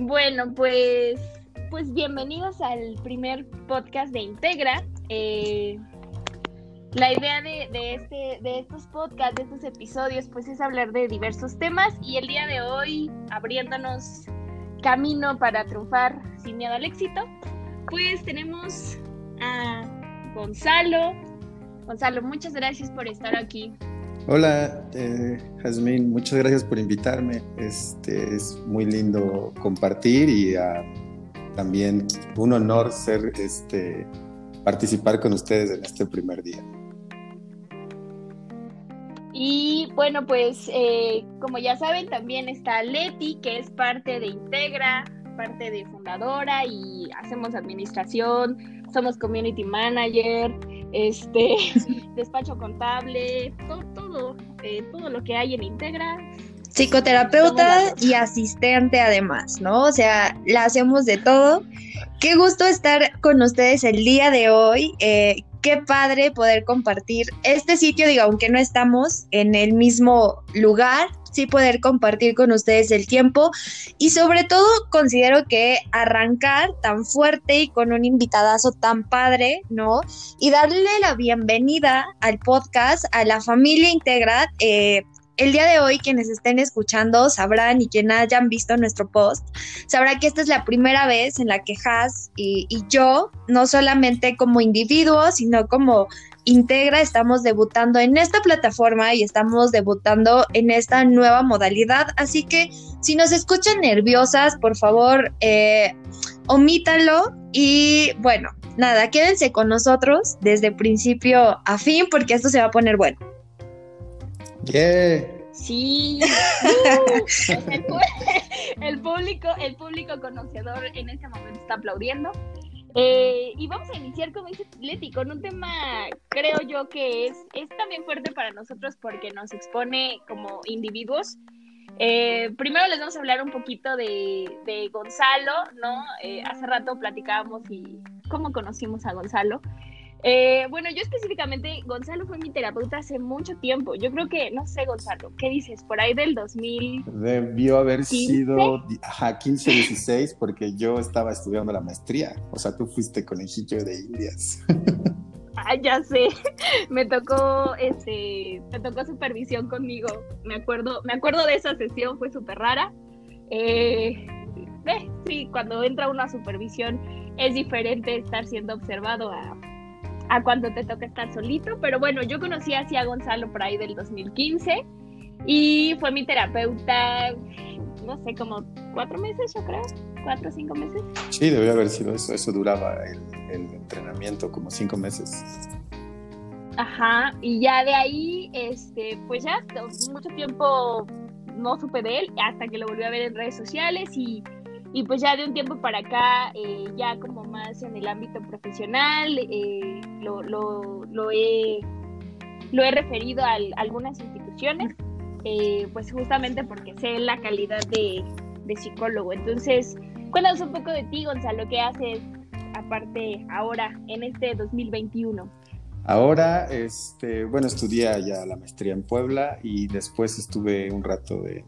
Bueno, pues, pues bienvenidos al primer podcast de Integra. Eh, la idea de, este, de estos podcasts, de estos episodios, pues es hablar de diversos temas y el día de hoy, abriéndonos camino para triunfar sin miedo al éxito, pues tenemos a Gonzalo. Gonzalo, muchas gracias por estar aquí. Hola, eh, Jazmín, muchas gracias por invitarme. Este es muy lindo compartir y ah, también un honor ser este participar con ustedes en este primer día. Y bueno, pues eh, como ya saben, también está Leti, que es parte de Integra, parte de fundadora y hacemos administración, somos community manager, este despacho contable, todo, todo, eh, todo lo que hay en Integra. Psicoterapeuta y asistente además, ¿no? O sea, la hacemos de todo. Qué gusto estar con ustedes el día de hoy. Eh, qué padre poder compartir este sitio, digo, aunque no estamos en el mismo lugar, sí poder compartir con ustedes el tiempo y sobre todo considero que arrancar tan fuerte y con un invitadazo tan padre, ¿no? Y darle la bienvenida al podcast, a la familia Integra, eh, el día de hoy quienes estén escuchando sabrán y quienes hayan visto nuestro post, sabrá que esta es la primera vez en la que Has y, yo, no solamente como individuos, sino como Integra, estamos debutando en esta plataforma y estamos debutando en esta nueva modalidad. Así que si nos escuchan nerviosas, por favor, eh, omítanlo y bueno, nada, quédense con nosotros desde principio a fin porque esto se va a poner bueno. Sí. el, público, el público conocedor en este momento está aplaudiendo. Eh, y vamos a iniciar, como dice Leti, con un tema, creo yo que es, es también fuerte para nosotros porque nos expone como individuos. Eh, primero les vamos a hablar un poquito de, de Gonzalo, ¿no? Eh, hace rato platicábamos y cómo conocimos a Gonzalo. Eh, bueno, yo específicamente, Gonzalo fue mi terapeuta hace mucho tiempo. Yo creo que, no sé, Gonzalo, ¿qué dices? Por ahí del 2000. Debió haber sido a 15, 16, porque yo estaba estudiando la maestría. O sea, tú fuiste conejillo de indias. Ah, ya sé. Me tocó, este, me tocó supervisión conmigo. Me acuerdo, me acuerdo de esa sesión, fue súper rara. Eh, eh, sí, cuando entra uno a supervisión es diferente estar siendo observado a a cuando te toca estar solito. Pero bueno, yo conocí así a Gonzalo por ahí del 2015 y fue mi terapeuta, no sé, como cuatro meses, yo creo, cuatro o cinco meses. Sí, debió haber sido eso, eso duraba el, entrenamiento como cinco meses. Ajá, y ya de ahí, este, pues ya mucho tiempo no supe de él hasta que lo volví a ver en redes sociales y y pues ya de un tiempo para acá, eh, ya como más en el ámbito profesional, eh, lo, lo, lo, he, lo he referido a, algunas instituciones, eh, pues justamente porque sé la calidad de, de, psicólogo. Entonces, cuéntanos un poco de ti, Gonzalo, ¿qué haces aparte ahora en este 2021? Ahora, este, bueno, estudié ya la maestría en Puebla y después estuve un rato de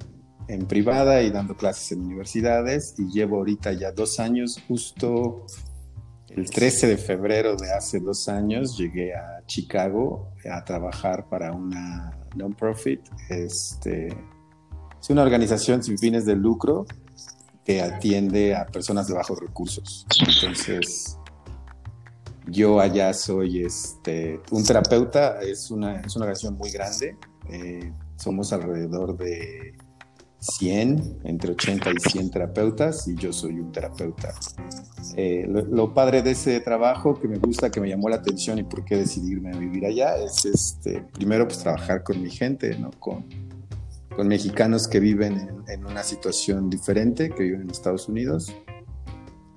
en privada y dando clases en universidades y llevo ahorita ya dos años, justo el 13 de febrero de hace dos años llegué a Chicago a trabajar para una non-profit. Este, es una organización sin fines de lucro que atiende a personas de bajos recursos. Entonces, yo allá soy este, un terapeuta, es una, es una organización muy grande. Eh, somos alrededor de 100, entre 80 y 100 terapeutas y yo soy un terapeuta. Eh, lo, padre de ese trabajo que me gusta, que me llamó la atención y por qué decidirme a vivir allá es este, primero pues trabajar con mi gente, ¿no? con, con mexicanos que viven en, una situación diferente, que viven en Estados Unidos.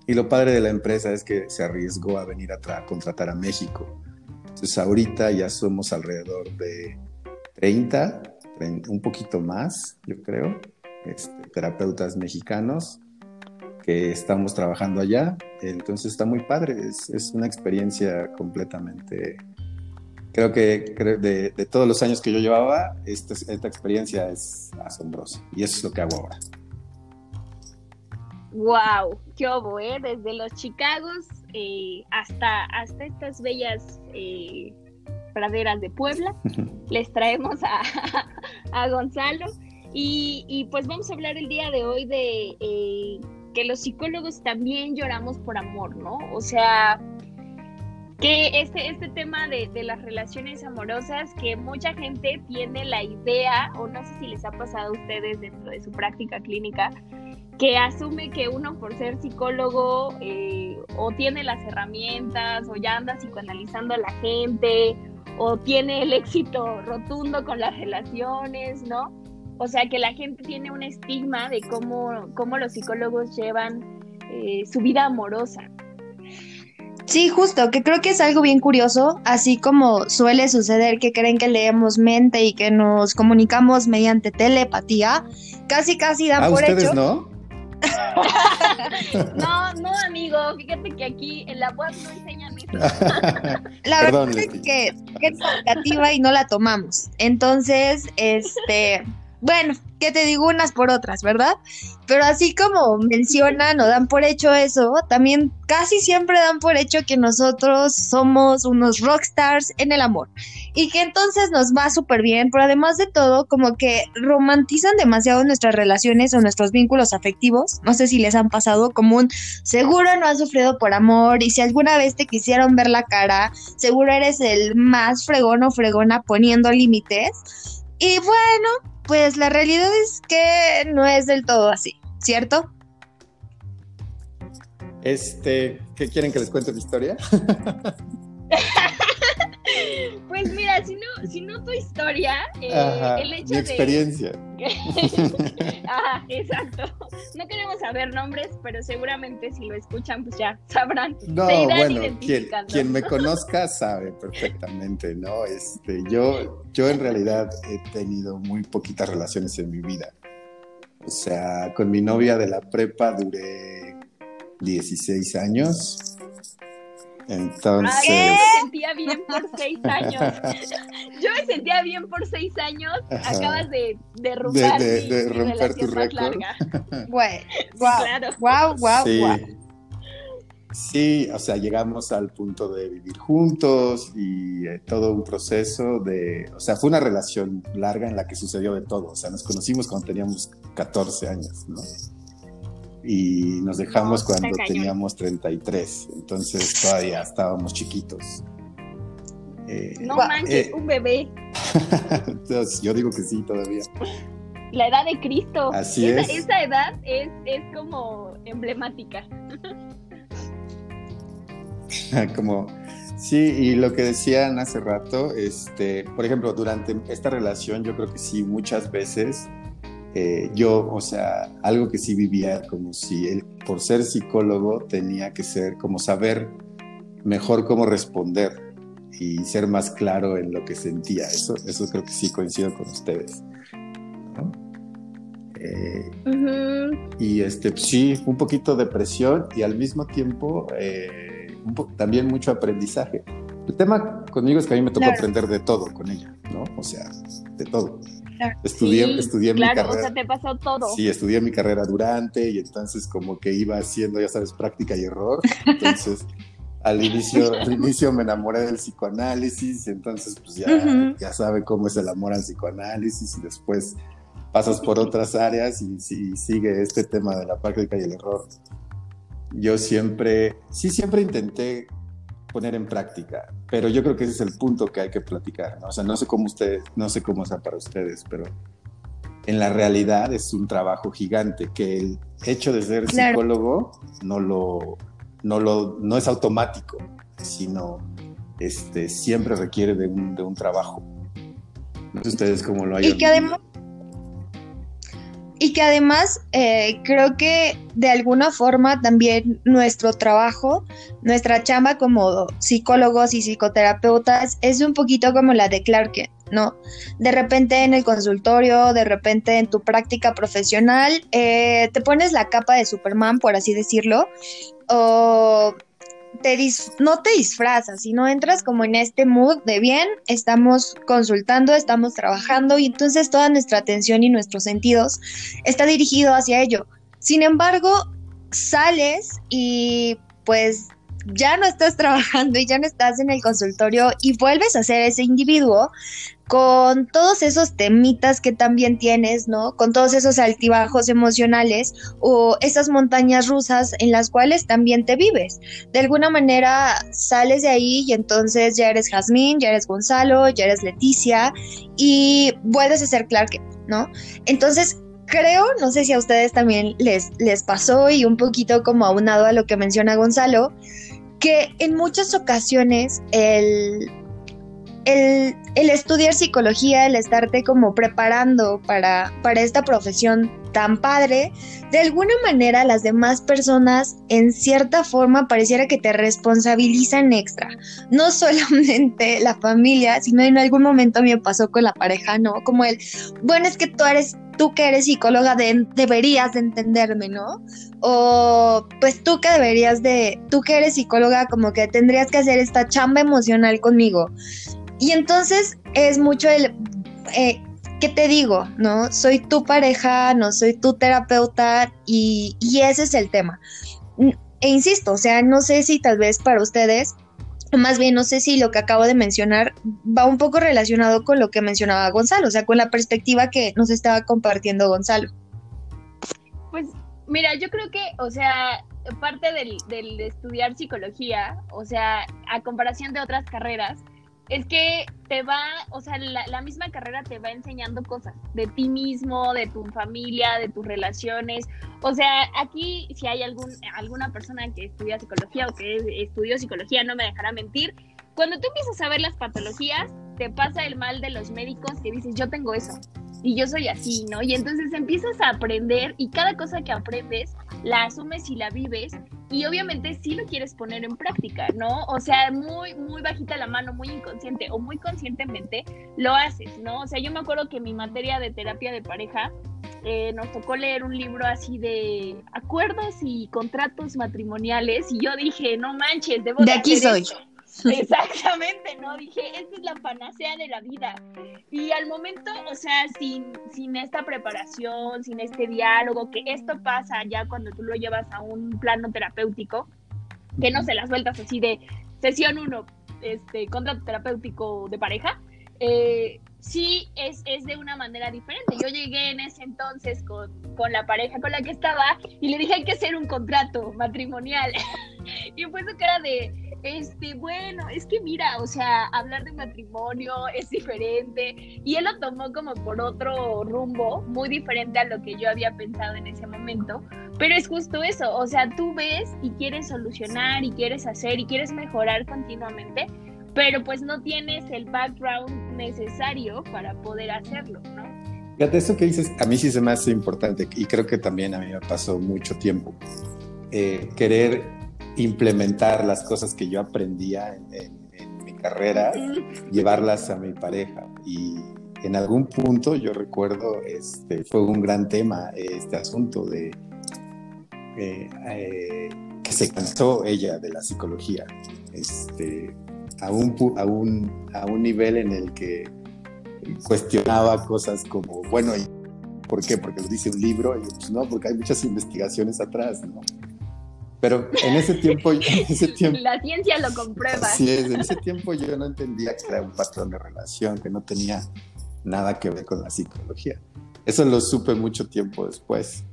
Y lo padre de la empresa es que se arriesgó a venir a contratar a México. Entonces ahorita ya somos alrededor de 30, 30 un poquito más, yo creo, este, terapeutas mexicanos que estamos trabajando allá. Entonces está muy padre, es, una experiencia completamente... Creo que de, todos los años que yo llevaba, esta, esta experiencia es asombrosa y eso es lo que hago ahora. Wow, qué obo, ¿eh? Desde los Chicagos eh, hasta, hasta estas bellas eh, praderas de Puebla, les traemos a, a Gonzalo. Y, y, pues vamos a hablar el día de hoy de eh, que los psicólogos también lloramos por amor, ¿no? O sea, que este, este tema de, de, las relaciones amorosas, que mucha gente tiene la idea, o no sé si les ha pasado a ustedes dentro de su práctica clínica, que asume que uno por ser psicólogo eh, o tiene las herramientas o ya anda psicoanalizando a la gente o tiene el éxito rotundo con las relaciones, ¿no? O sea, que la gente tiene un estigma de cómo, cómo los psicólogos llevan eh, su vida amorosa. Sí, justo, que creo que es algo bien curioso, así como suele suceder que creen que leemos mente y que nos comunicamos mediante telepatía, casi casi dan ¿A por ustedes hecho. no? no, no, amigo, fíjate que aquí en la web no enseñan eso. La Perdón, verdad Leti. es que que es educativa y no la tomamos. Entonces, este, bueno, que te digo unas por otras, ¿verdad? Pero así como mencionan o dan por hecho eso, también casi siempre dan por hecho que nosotros somos unos rockstars en el amor y que entonces nos va súper bien, pero además de todo, como que romantizan demasiado nuestras relaciones o nuestros vínculos afectivos. No sé si les han pasado como un seguro no has sufrido por amor y si alguna vez te quisieron ver la cara, seguro eres el más fregón o fregona poniendo límites. Y bueno, pues la realidad es que no es del todo así, ¿cierto? Este, ¿qué quieren que les cuente mi historia? Pues mira, si no, si no tu historia, eh, Ajá, el hecho mi experiencia. de. Ajá, exacto. No queremos saber nombres, pero seguramente si lo escuchan, pues ya sabrán. No, se bueno, quien, quien me conozca sabe perfectamente, ¿no? Este, yo, yo en realidad he tenido muy poquitas relaciones en mi vida. O sea, con mi novia de la prepa duré 16 años. Entonces, Ay, yo me sentía bien por seis años. Yo me sentía bien por seis años. Ajá. Acabas de derrumbar De- de- de mi romper tu récord. Sí, wow, claro. wow, wow, sí. wow. Sí, o sea, llegamos al punto de vivir juntos y eh, todo un proceso de, o sea, fue una relación larga en la que sucedió de todo, o sea, nos conocimos cuando teníamos 14 años, ¿no? Y nos dejamos No, cuando teníamos 33, entonces todavía estábamos chiquitos. Eh, No manches, Eh. un bebé. entonces, yo digo que sí todavía. La edad de Cristo. Así esa, es. esa edad es, es como emblemática. Como, sí, y lo que decían hace rato, este, por ejemplo, durante esta relación yo creo que sí, muchas veces eh, yo, o sea, algo que sí vivía como si él, por ser psicólogo, tenía que ser como saber mejor cómo responder y ser más claro en lo que sentía. Eso, eso creo que sí coincido con ustedes. ¿no? Eh, y este, sí, un poquito de presión y al mismo tiempo eh, un po- también mucho aprendizaje. El tema conmigo es que a mí me tocó Claro. aprender de todo con ella, ¿no? O sea, de todo. Estudié, Sí, estudié mi claro, carrera. o sea, te pasó todo. Sí, estudié mi carrera durante y entonces como que iba haciendo, ya sabes, práctica y error. Entonces, al inicio, al inicio me enamoré del psicoanálisis, entonces pues ya, Ujú. ya sabe cómo es el amor al psicoanálisis y después pasas por otras áreas y, y sigue este tema de la práctica y el error. Yo siempre, sí, siempre intenté poner en práctica, pero yo creo que ese es el punto que hay que platicar, ¿no? O sea, no sé cómo ustedes, no sé cómo sea para ustedes, pero en la realidad es un trabajo gigante que el hecho de ser Claro. psicólogo no lo, no lo, no es automático, sino este, siempre requiere de un, de un trabajo. No sé ustedes cómo lo hayan Y que además, y que además eh, creo que de alguna forma también nuestro trabajo, nuestra chamba como psicólogos y psicoterapeutas es un poquito como la de Clark ¿no? De repente en el consultorio, de repente en tu práctica profesional, eh, te pones la capa de Superman, por así decirlo, o no te disfrazas, sino entras como en este mood de bien, estamos consultando, estamos trabajando y entonces toda nuestra atención y nuestros sentidos está dirigido hacia ello. Sin embargo, sales y pues ya no estás trabajando y ya no estás en el consultorio y vuelves a ser ese individuo con todos esos temitas que también tienes, ¿no? Con todos esos altibajos emocionales o esas montañas rusas en las cuales también te vives. De alguna manera sales de ahí y entonces ya eres Jazmín, ya eres Gonzalo, ya eres Leticia y vuelves a ser Clark, ¿no? Entonces creo, no sé si a ustedes también les, les pasó y un poquito como aunado a lo que menciona Gonzalo, que en muchas ocasiones el, el, estudiar psicología, el estarte como preparando para, para esta profesión tan padre, de alguna manera las demás personas en cierta forma pareciera que te responsabilizan extra. No solamente la familia, sino en algún momento me pasó con la pareja, ¿no? Como el, bueno, es que tú eres tú que eres psicóloga deberías de entenderme, ¿no? O pues tú que deberías de, tú que eres psicóloga como que tendrías que hacer esta chamba emocional conmigo. Y entonces es mucho el, eh, ¿qué te digo? ¿No? Soy tu pareja, no soy tu terapeuta y, ese es el tema. E insisto, o sea, no sé si tal vez para ustedes más bien no sé si lo que acabo de mencionar va un poco relacionado con lo que mencionaba Gonzalo, o sea, con la perspectiva que nos estaba compartiendo Gonzalo. Pues mira, yo creo que, o sea, parte del, del estudiar psicología, o sea, a comparación de otras carreras, es que te va, o sea, la, misma carrera te va enseñando cosas de ti mismo, de tu familia, de tus relaciones. O sea, aquí si hay algún, alguna persona que estudia psicología o que estudió psicología, no me dejará mentir. Cuando tú empiezas a ver las patologías, te pasa el mal de los médicos que dices, yo tengo eso y yo soy así, ¿no? Y entonces empiezas a aprender y cada cosa que aprendes la asumes y la vives y obviamente sí lo quieres poner en práctica, ¿no? O sea, muy, muy bajita la mano, muy inconsciente o muy conscientemente lo haces, ¿no? O sea, yo me acuerdo que mi materia de terapia de pareja eh, nos tocó leer un libro así de acuerdos y contratos matrimoniales y yo dije, no manches, debo de, de aquí soy. Exactamente, ¿no? Dije, esta es la panacea de la vida. Y al momento, o sea, sin, sin esta preparación, sin este diálogo, que esto pasa ya cuando tú lo llevas a un plano terapéutico, que no se las vueltas así de sesión uno, este, contrato terapéutico de pareja, eh, sí es, es, de una manera diferente. Yo llegué en ese entonces con, con, la pareja con la que estaba y le dije hay que hacer un contrato matrimonial. y fue su cara de, este, bueno, es que mira, o sea, hablar de matrimonio es diferente y él lo tomó como por otro rumbo, muy diferente a lo que yo había pensado en ese momento, pero es justo eso, o sea, tú ves y quieres solucionar y quieres hacer y quieres mejorar continuamente, pero pues no tienes el background necesario para poder hacerlo, ¿no? Fíjate, eso que dices, a mí sí se me hace importante y creo que también a mí me pasó mucho tiempo. Eh, querer implementar las cosas que yo aprendía en, mi carrera, llevarlas a mi pareja. Y en algún punto yo recuerdo, este, fue un gran tema este asunto de eh, eh, que se cansó ella de la psicología, este, a, un, a, un, a un nivel en el que cuestionaba cosas como, bueno, ¿por qué? Porque lo dice un libro, y pues no, porque hay muchas investigaciones atrás, ¿no? Pero en ese tiempo, en ese tiempo... La ciencia lo comprueba. Sí, en ese tiempo yo no entendía que era un patrón de relación, que no tenía nada que ver con la psicología. Eso lo supe mucho tiempo después.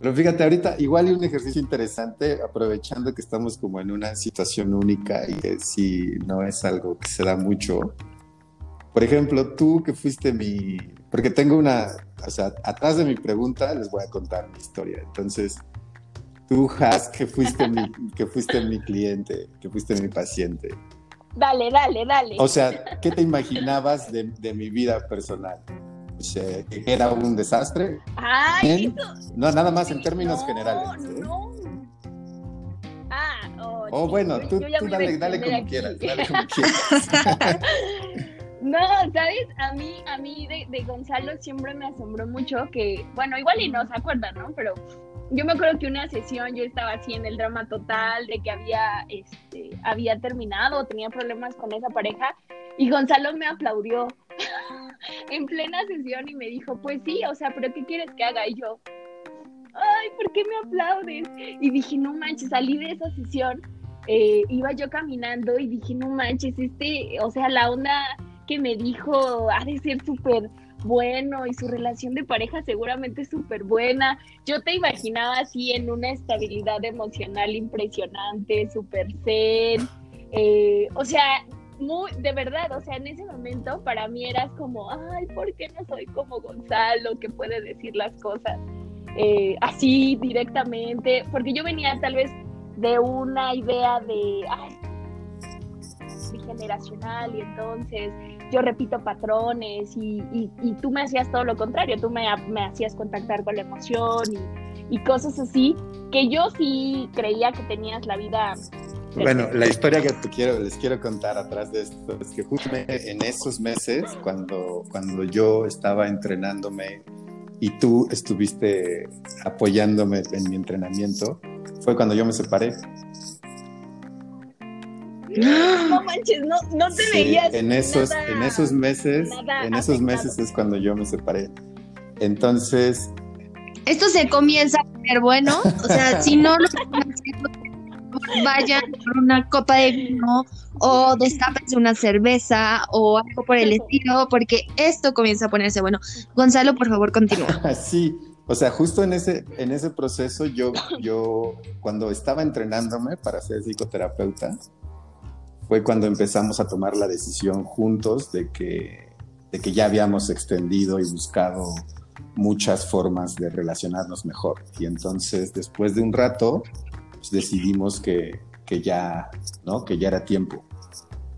Pero fíjate, ahorita igual hay un ejercicio interesante, aprovechando que estamos como en una situación única y que si no es algo que se da mucho. Por ejemplo, tú que fuiste mi... Porque tengo una... O sea, atrás de mi pregunta les voy a contar mi historia. Entonces, Tú, Has, que fuiste, mi, que fuiste mi cliente, que fuiste mi paciente. Dale, dale, dale. O sea, ¿qué te imaginabas de, de mi vida personal? O sea, ¿que era un desastre? Ay, No, nada más en términos generales. ¿eh? No. Ah, oh, oh bueno, tú, tú dale, dale como quieras, dale como quieras. No, ¿sabes? A mí, a mí de, de, Gonzalo siempre me asombró mucho que, bueno, igual y no se acuerdan, ¿no? Pero yo me acuerdo que una sesión yo estaba así en el drama total de que había, este, había terminado, tenía problemas con esa pareja y Gonzalo me aplaudió en plena sesión y me dijo, pues sí, o sea, pero ¿qué quieres que haga? Y yo, ay, ¿por qué me aplaudes? Y dije, no manches, salí de esa sesión, eh, iba yo caminando y dije, no manches, este, o sea, la onda que me dijo ha de ser súper bueno y su relación de pareja seguramente es súper buena. Yo te imaginaba así en una estabilidad emocional impresionante, súper zen. Eh, o sea, muy, de verdad, o sea, en ese momento para mí eras como, ay, ¿por qué no soy como Gonzalo que puede decir las cosas eh, así directamente? Porque yo venía tal vez de una idea de, ay, generacional y entonces yo repito patrones y, y, tú me hacías todo lo contrario, tú me, me hacías contactar con la emoción y, y, cosas así, que yo sí creía que tenías la vida. Bueno, la historia que te quiero, les quiero contar atrás de esto es que justamente en esos meses, cuando, cuando yo estaba entrenándome y tú estuviste apoyándome en mi entrenamiento, fue cuando yo me separé. No manches, no, no te veías. En esos, en esos meses, en esos meses es cuando yo me separé. Entonces. Esto se comienza a ver bueno. O sea, si no lo vayan por una copa de vino o destápense una cerveza o algo por el estilo, porque esto comienza a ponerse bueno. Gonzalo, por favor, continúa. sí, o sea, justo en ese, en ese proceso, yo, yo, cuando estaba entrenándome para ser psicoterapeuta, fue cuando empezamos a tomar la decisión juntos de que, de que ya habíamos extendido y buscado muchas formas de relacionarnos mejor. Y entonces, después de un rato, pues, decidimos que, que, ya, ¿no? que ya era tiempo.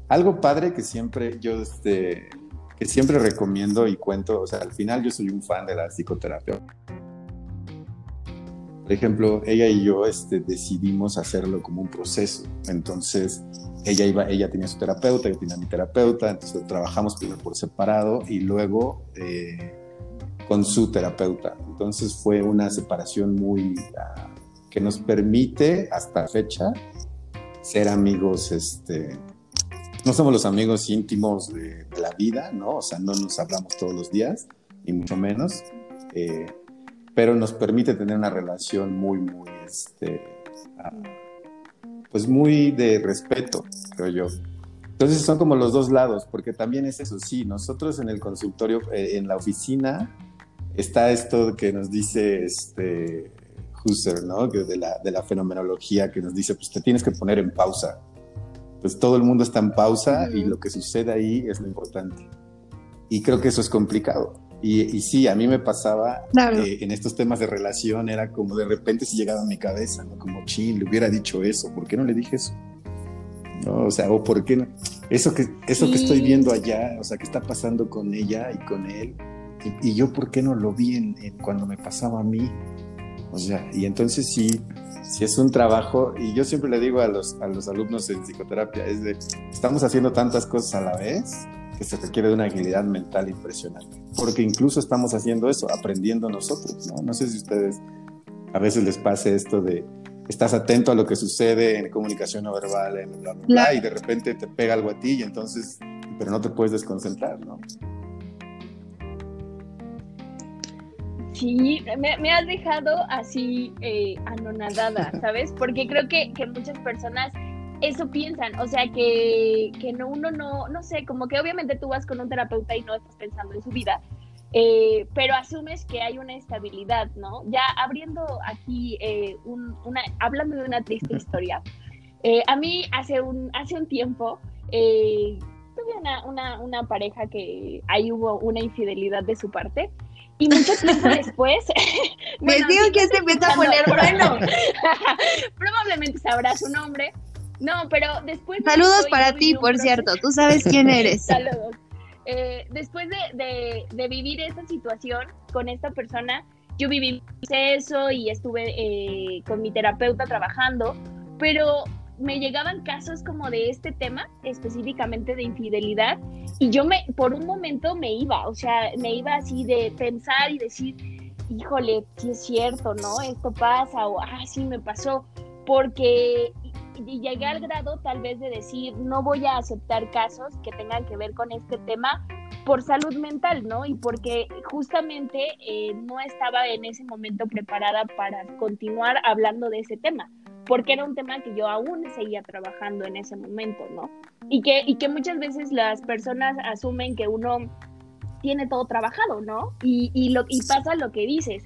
Algo padre que siempre yo este, que siempre recomiendo y cuento, o sea, al final yo soy un fan de la psicoterapia. Por ejemplo, ella y yo este, decidimos hacerlo como un proceso. Entonces, ella, iba, ella tenía su terapeuta, yo tenía mi terapeuta, entonces trabajamos primero por separado y luego eh, con su terapeuta. Entonces fue una separación muy uh, que nos permite hasta fecha ser amigos, este, no somos los amigos íntimos de, de, la vida, ¿no? O sea, no nos hablamos todos los días, ni mucho menos, eh, pero nos permite tener una relación muy, muy, este, uh, pues muy de respeto, creo yo. Entonces son como los dos lados, porque también es eso, sí, nosotros en el consultorio, eh, en la oficina, está esto que nos dice este Husserl, ¿no? De la, de la fenomenología que nos dice, pues te tienes que poner en pausa. Pues todo el mundo está en pausa y lo que sucede ahí es lo importante. Y creo que eso es complicado. Y, sí, a mí me pasaba eh, en estos temas de relación, era como de repente se llegaba a mi cabeza, ¿no? Como, ching, le hubiera dicho eso, ¿por qué no le dije eso? ¿No? O sea, o por qué no? Eso que, eso que estoy viendo allá, o sea, ¿qué está pasando con ella y con él? Y, yo, ¿por qué no lo vi en, cuando me pasaba a mí? O sea, y entonces sí, sí es un trabajo, y yo siempre le digo a los, a los alumnos en psicoterapia, es de, estamos haciendo tantas cosas a la vez que se requiere de una agilidad mental impresionante. Porque incluso estamos haciendo eso, aprendiendo nosotros, ¿no? No sé si ustedes a veces les pase esto de estás atento a lo que sucede en comunicación no verbal, en bla, bla, bla, y de repente te pega algo a ti y entonces, pero no te puedes desconcentrar, ¿no? Sí, me, has dejado así eh, anonadada, ¿sabes? Porque creo que, que muchas personas eso piensan, o sea, que, que no, uno no, no sé, como que obviamente tú vas con un terapeuta y no estás pensando en su vida, eh, pero asumes que hay una estabilidad, ¿no? Ya abriendo aquí, eh, una, hablando de una triste historia, eh, a mí hace un, hace un tiempo tuve una, una, una, pareja que ahí hubo una infidelidad de su parte. Y mucho tiempo después. Me digo que se empieza a poner bueno. Probablemente sabrá su nombre. No, pero después... Saludos para ti, por cierto, tú sabes quién eres. Saludos. Eh, después de, de, vivir esa situación con esta persona, yo viví eso y estuve eh, con mi terapeuta trabajando, pero me llegaban casos como de este tema, específicamente de infidelidad, y yo me, por un momento me iba, o sea, me iba así de pensar y decir, híjole, si es cierto, ¿no? Esto pasa, o, ah, sí, me pasó, porque y llegué al grado tal vez de decir, no voy a aceptar casos que tengan que ver con este tema por salud mental, ¿no? Y porque justamente eh, no estaba en ese momento preparada para continuar hablando de ese tema, porque era un tema que yo aún seguía trabajando en ese momento, ¿no? Y que, y que muchas veces las personas asumen que uno tiene todo trabajado, ¿no? Y, y, lo, y pasa lo que dices.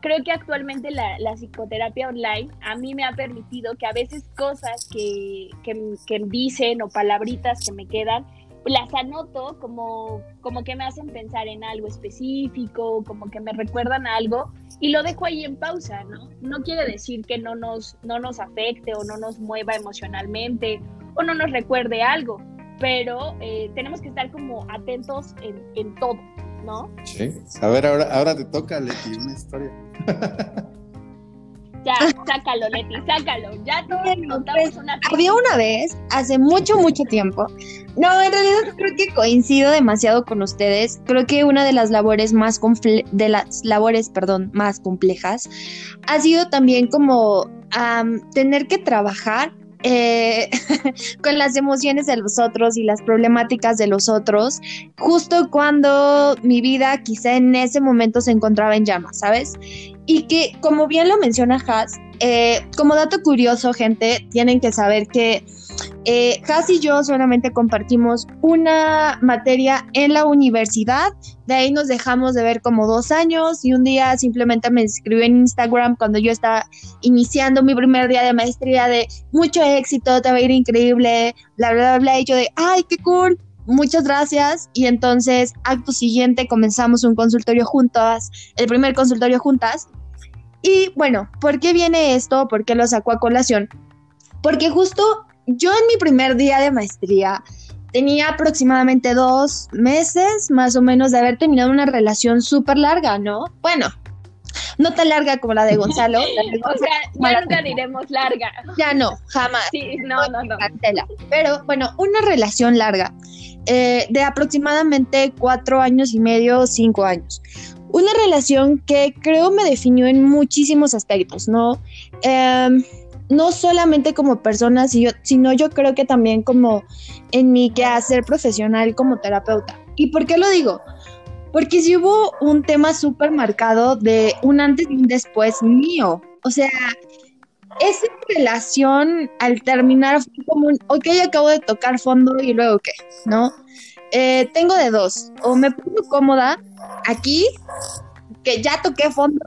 Creo que actualmente la, la, psicoterapia online a mí me ha permitido que a veces cosas que, que, que dicen o palabritas que me quedan, las anoto como, como que me hacen pensar en algo específico, como que me recuerdan algo y lo dejo ahí en pausa, ¿no? No quiere decir que no nos, no nos afecte o no nos mueva emocionalmente o no nos recuerde algo, pero eh, tenemos que estar como atentos en, en, todo, ¿no? Sí. A ver, ahora, ahora te toca, Leti, una historia. Ya, sácalo, Leti, sácalo. Ya todos pues, una Había una vez, hace mucho, mucho tiempo. No, en realidad creo que coincido demasiado con ustedes. Creo que una de las labores más de las labores, perdón, más complejas ha sido también como tener que trabajar eh, con las emociones de los otros y las problemáticas de los otros, justo cuando mi vida quizá en ese momento se encontraba en llamas, ¿sabes? Y que, como bien lo menciona Has, eh, como dato curioso, gente, tienen que saber que eh, y yo solamente compartimos una materia en la universidad. De ahí nos dejamos de ver como dos años y un día simplemente me escribió en Instagram cuando yo estaba iniciando mi primer día de maestría de mucho éxito, te va a ir increíble, bla, bla, bla. Y yo de, ay, qué cool, muchas gracias. Y entonces, acto siguiente, comenzamos un consultorio juntas, el primer consultorio juntas. Y bueno, ¿por qué viene esto? ¿Por qué lo sacó a colación? Porque justo yo en mi primer día de maestría tenía aproximadamente dos meses más o menos de haber terminado una relación súper larga, ¿no? Bueno, no tan larga como la de Gonzalo. o sea, ya nunca diremos larga. Ya no, jamás. Sí, no, no, no. Pero bueno, una relación larga. Eh, de aproximadamente cuatro años y medio, cinco años. Una relación que creo me definió en muchísimos aspectos, ¿no? Em, no solamente como persona, sino yo creo que también como en mi quehacer profesional como terapeuta. ¿Y por qué lo digo? Porque si hubo un tema súper marcado de un antes y un después mío. O sea, esa relación al terminar fue como un, ok, acabo de tocar fondo y luego qué, ¿no? Eh, tengo de dos, o me pongo cómoda aquí, que ya toqué fondo,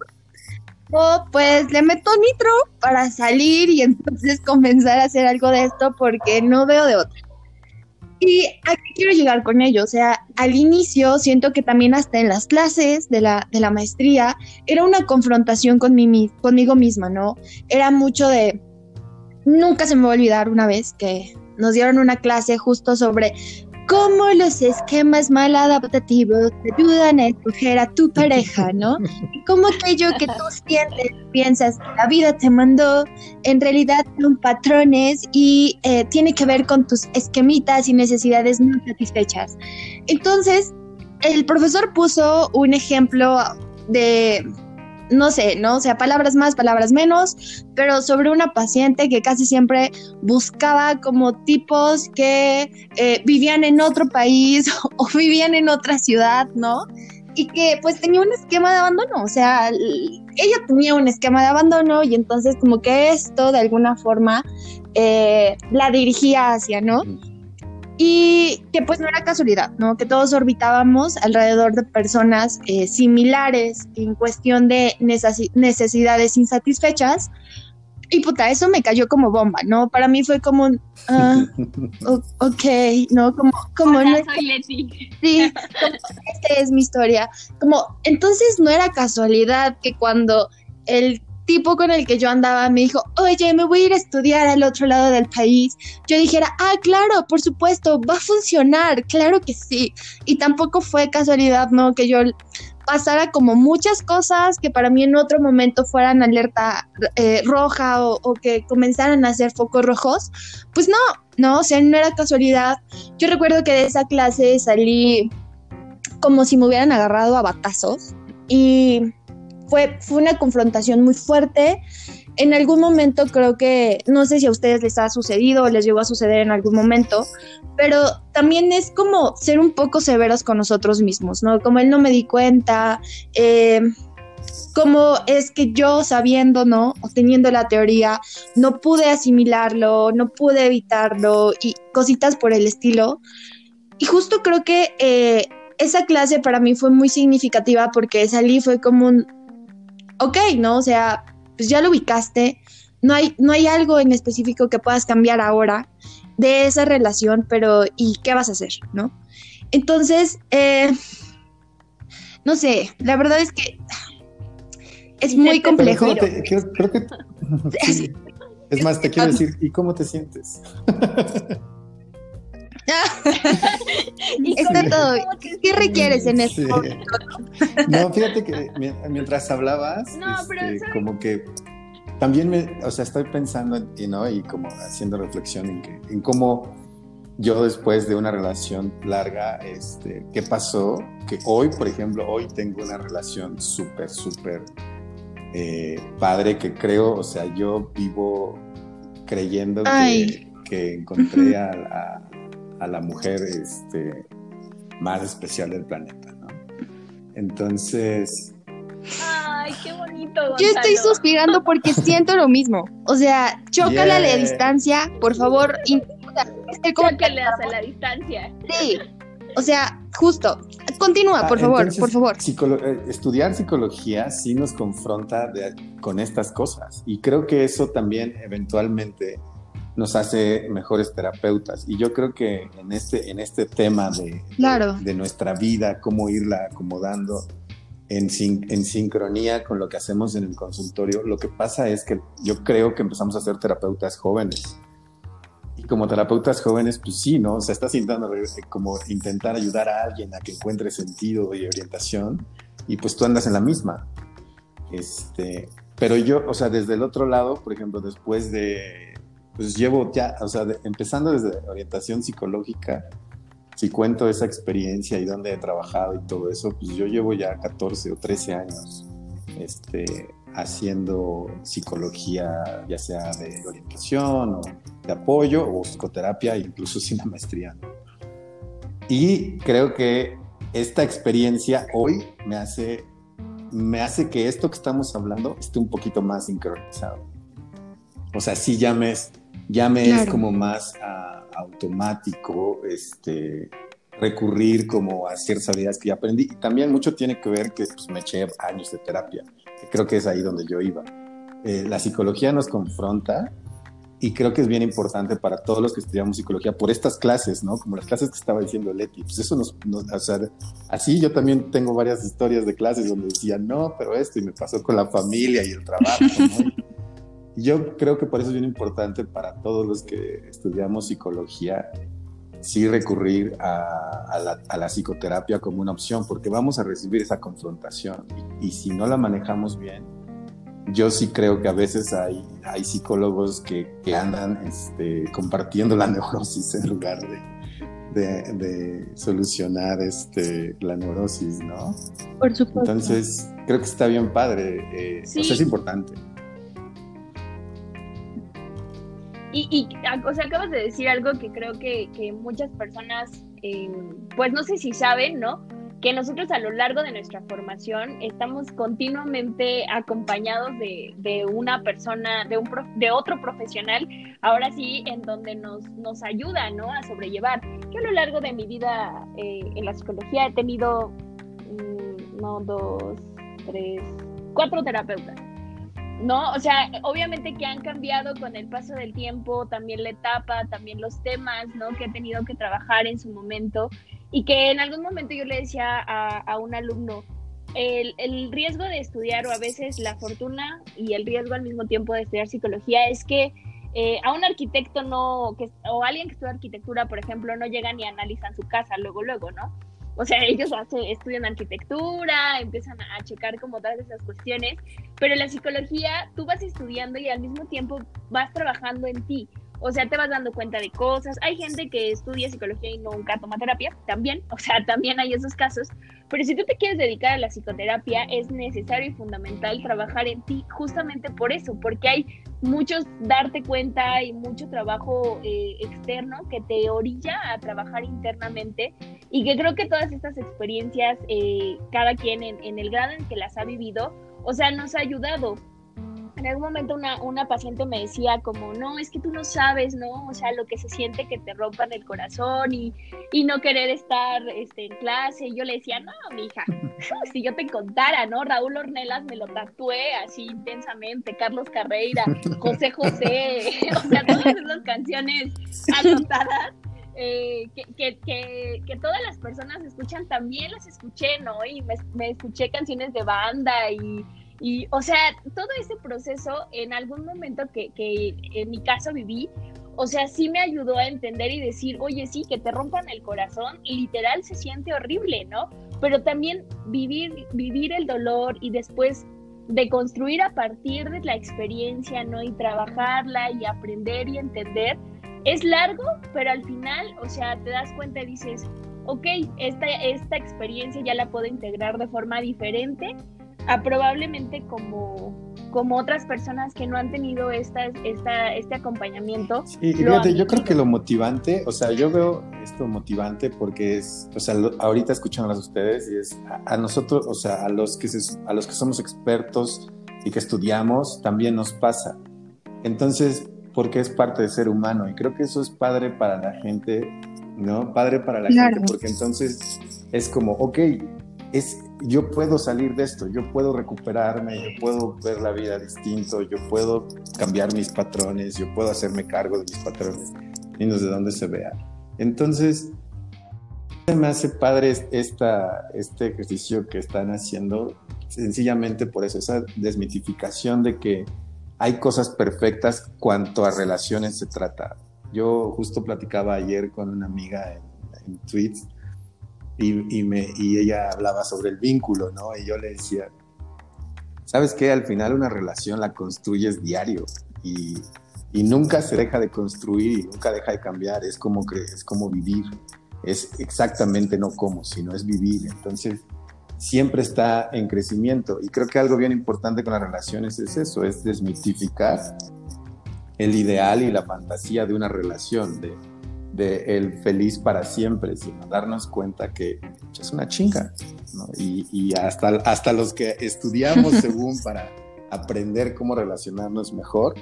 o pues le meto nitro para salir y entonces comenzar a hacer algo de esto porque no veo de otra. Y a qué quiero llegar con ello, o sea, al inicio siento que también hasta en las clases de la, de la maestría era una confrontación con mi, conmigo misma, ¿no? Era mucho de, nunca se me va a olvidar una vez que nos dieron una clase justo sobre cómo los esquemas mal adaptativos te ayudan a escoger a tu pareja, ¿no? Y cómo aquello que tú sientes, piensas que la vida te mandó, en realidad son patrones y eh, tiene que ver con tus esquemitas y necesidades no satisfechas. Entonces, el profesor puso un ejemplo de no sé, ¿no? O sea, palabras más, palabras menos, pero sobre una paciente que casi siempre buscaba como tipos que eh, vivían en otro país o vivían en otra ciudad, ¿no? Y que pues tenía un esquema de abandono, o sea, ella tenía un esquema de abandono y entonces como que esto de alguna forma eh, la dirigía hacia, ¿no? Y que pues no era casualidad, ¿no? Que todos orbitábamos alrededor de personas eh, similares en cuestión de necesidades insatisfechas. Y puta, eso me cayó como bomba, ¿no? Para mí fue como un, ah, ok, ¿no? Como, como no soy Leti. Sí, esta es mi historia. Como, entonces no era casualidad que cuando el tipo con el que yo andaba me dijo, oye, me voy a ir a estudiar al otro lado del país, yo dijera, ah, claro, por supuesto, va a funcionar, claro que sí. Y tampoco fue casualidad, ¿no? Que yo pasara como muchas cosas que para mí en otro momento fueran alerta eh, roja o, o, que comenzaran a hacer focos rojos, pues no, no, o sea, no era casualidad. Yo recuerdo que de esa clase salí como si me hubieran agarrado a batazos y fue, fue una confrontación muy fuerte en algún momento creo que, no sé si a ustedes les ha sucedido o les llegó a suceder en algún momento, pero también es como ser un poco severos con nosotros mismos, ¿no? Como él no me di cuenta, eh, como es que yo sabiendo, ¿no? O teniendo la teoría, no pude asimilarlo, no pude evitarlo y cositas por el estilo. Y justo creo que eh, esa clase para mí fue muy significativa porque salí fue como un, ok, ¿no? O sea, pues ya lo ubicaste, no hay, no hay algo en específico que puedas cambiar ahora de esa relación, pero ¿y qué vas a hacer, no? Entonces, eh, no sé, la verdad es que es muy complejo. creo que, Es más, te quiero decir, ¿y cómo te sientes? Está todo. ¿Qué requieres en esto? No, fíjate que mientras hablabas, este, como que también me, o sea, estoy pensando y ¿no? Y como haciendo reflexión en, que, en cómo yo después de una relación larga, este, ¿qué pasó? Que hoy, por ejemplo, hoy tengo una relación súper, súper eh, padre que creo, o sea, yo vivo creyendo que, que, encontré a, a la mujer este, más especial del planeta, ¿no? Entonces... Ay, qué bonito. Yo estoy suspirando porque siento lo mismo. O sea, chócale a la distancia, por favor. Chócale a la distancia. Sí. O sea, justo. Continúa, por ah, favor, por favor. Eh, estudiar psicología sí nos confronta con estas cosas. Y creo que eso también eventualmente nos hace mejores terapeutas. Y yo creo que en este, en este tema de, de, nuestra vida, cómo irla acomodando en, en sincronía con lo que hacemos en el consultorio, lo que pasa es que yo creo que empezamos a ser terapeutas jóvenes. Y como terapeutas jóvenes, pues sí, ¿no? O sea, estás intentando como intentar ayudar a alguien a que encuentre sentido y orientación y pues tú andas en la misma. Este, pero yo, o sea, desde el otro lado, por ejemplo, después de pues llevo ya, o sea, empezando desde orientación psicológica, si cuento esa experiencia y dónde he trabajado y todo eso, pues yo llevo ya 14 o 13 años este, haciendo psicología, ya sea de orientación o de apoyo o psicoterapia, incluso sin la maestría. Y creo que esta experiencia hoy me hace, me hace que esto que estamos hablando esté un poquito más sincronizado. O sea, sí ya me, ya me es como más ah, automático este, recurrir como a ciertas habilidades que ya aprendí. Y también mucho tiene que ver que pues, me eché años de terapia, que creo que es ahí donde yo iba. Eh, la psicología nos confronta y creo que es bien importante para todos los que estudiamos psicología por estas clases, ¿no? Como las clases que estaba diciendo Leti, pues eso nos, o sea, así yo también tengo varias historias de clases donde decía, no, pero esto y me pasó con la familia y el trabajo, ¿no? Yo creo que por eso es bien importante para todos los que estudiamos psicología, sí recurrir a, la, psicoterapia como una opción, porque vamos a recibir esa confrontación. Y, si no la manejamos bien, yo sí creo que a veces hay, hay psicólogos que, andan este, compartiendo la neurosis en lugar de, de, solucionar este, la neurosis, ¿no? Por supuesto. Entonces, creo que está bien padre. Eh, o sea, es importante. Y, o sea, acabas de decir algo que creo que, muchas personas, eh, pues no sé si saben, ¿no? Que nosotros a lo largo de nuestra formación estamos continuamente acompañados de, una persona, de, un de otro profesional, ahora sí, en donde nos, nos ayuda, ¿no? A sobrellevar. Yo a lo largo de mi vida eh, en la psicología he tenido, mm, no, dos, tres, cuatro terapeutas. ¿No? O sea, obviamente que han cambiado con el paso del tiempo, también la etapa, también los temas, ¿no? Que he tenido que trabajar en su momento y que en algún momento yo le decía a, un alumno, el, el, riesgo de estudiar o a veces la fortuna y el riesgo al mismo tiempo de estudiar psicología es que eh, a un arquitecto no, que, o alguien que estudia arquitectura, por ejemplo, no llegan y analizan su casa luego, luego, ¿no? O sea, ellos hace, estudian arquitectura, empiezan a checar como todas esas cuestiones, pero la psicología tú vas estudiando y al mismo tiempo vas trabajando en ti. O sea, te vas dando cuenta de cosas. Hay gente que estudia psicología y nunca toma terapia, también, o sea, también hay esos casos. Pero si tú te quieres dedicar a la psicoterapia, es necesario y fundamental trabajar en ti justamente por eso, porque hay muchos darte cuenta y mucho trabajo eh, externo que te orilla a trabajar internamente y que creo que todas estas experiencias, eh, cada quien en, en el grado en que las ha vivido, o sea, nos ha ayudado en algún momento una, una paciente me decía como, no, es que tú no sabes, ¿no? O sea, lo que se siente que te rompan el corazón y, y no querer estar este, en clase. Y yo le decía, no, mi hija, si yo te contara, ¿no? Raúl Ornelas me lo tatué así intensamente, Carlos Carreira, José José, o sea, todas esas canciones anotadas. Eh, que, que, que, que, todas las personas escuchan, también las escuché, ¿no? Y me, me escuché canciones de banda y, y, o sea, todo ese proceso en algún momento que, que en mi caso viví, o sea, sí me ayudó a entender y decir, oye, sí, que te rompan el corazón, literal se siente horrible, ¿no? Pero también vivir, vivir el dolor y después de construir a partir de la experiencia, ¿no? Y trabajarla y aprender y entender, es largo, pero al final, o sea, te das cuenta y dices, ok, esta, esta experiencia ya la puedo integrar de forma diferente a probablemente como, como otras personas que no han tenido esta, esta, este acompañamiento. Sí, fíjate, yo creo que lo motivante, o sea, yo veo esto motivante porque es, o sea, ahorita escuchándolas ustedes y es a, nosotros, o sea, a los, que a los que somos expertos y que estudiamos, también nos pasa. Entonces, porque es parte de ser humano y creo que eso es padre para la gente, ¿no? Padre para la gente, porque entonces es como, ok, es, yo puedo salir de esto, yo puedo recuperarme, yo puedo ver la vida distinto, yo puedo cambiar mis patrones, yo puedo hacerme cargo de mis patrones, no de dónde se vea. Entonces, me hace padre esta, este ejercicio que están haciendo, sencillamente por eso, esa desmitificación de que hay cosas perfectas cuanto a relaciones se trata. Yo justo platicaba ayer con una amiga en, en tweets y, me, y ella hablaba sobre el vínculo, ¿no? Y yo le decía, ¿sabes qué? Al final una relación la construyes diario y, y nunca se deja de construir y nunca deja de cambiar, es como, es como vivir, es exactamente no como, sino es vivir, entonces siempre está en crecimiento y creo que algo bien importante con las relaciones es eso, es desmitificar el ideal y la fantasía de una relación, de de el feliz para siempre, sino darnos cuenta que es una chinga, ¿no? y, hasta, hasta los que estudiamos según para aprender cómo relacionarnos mejor,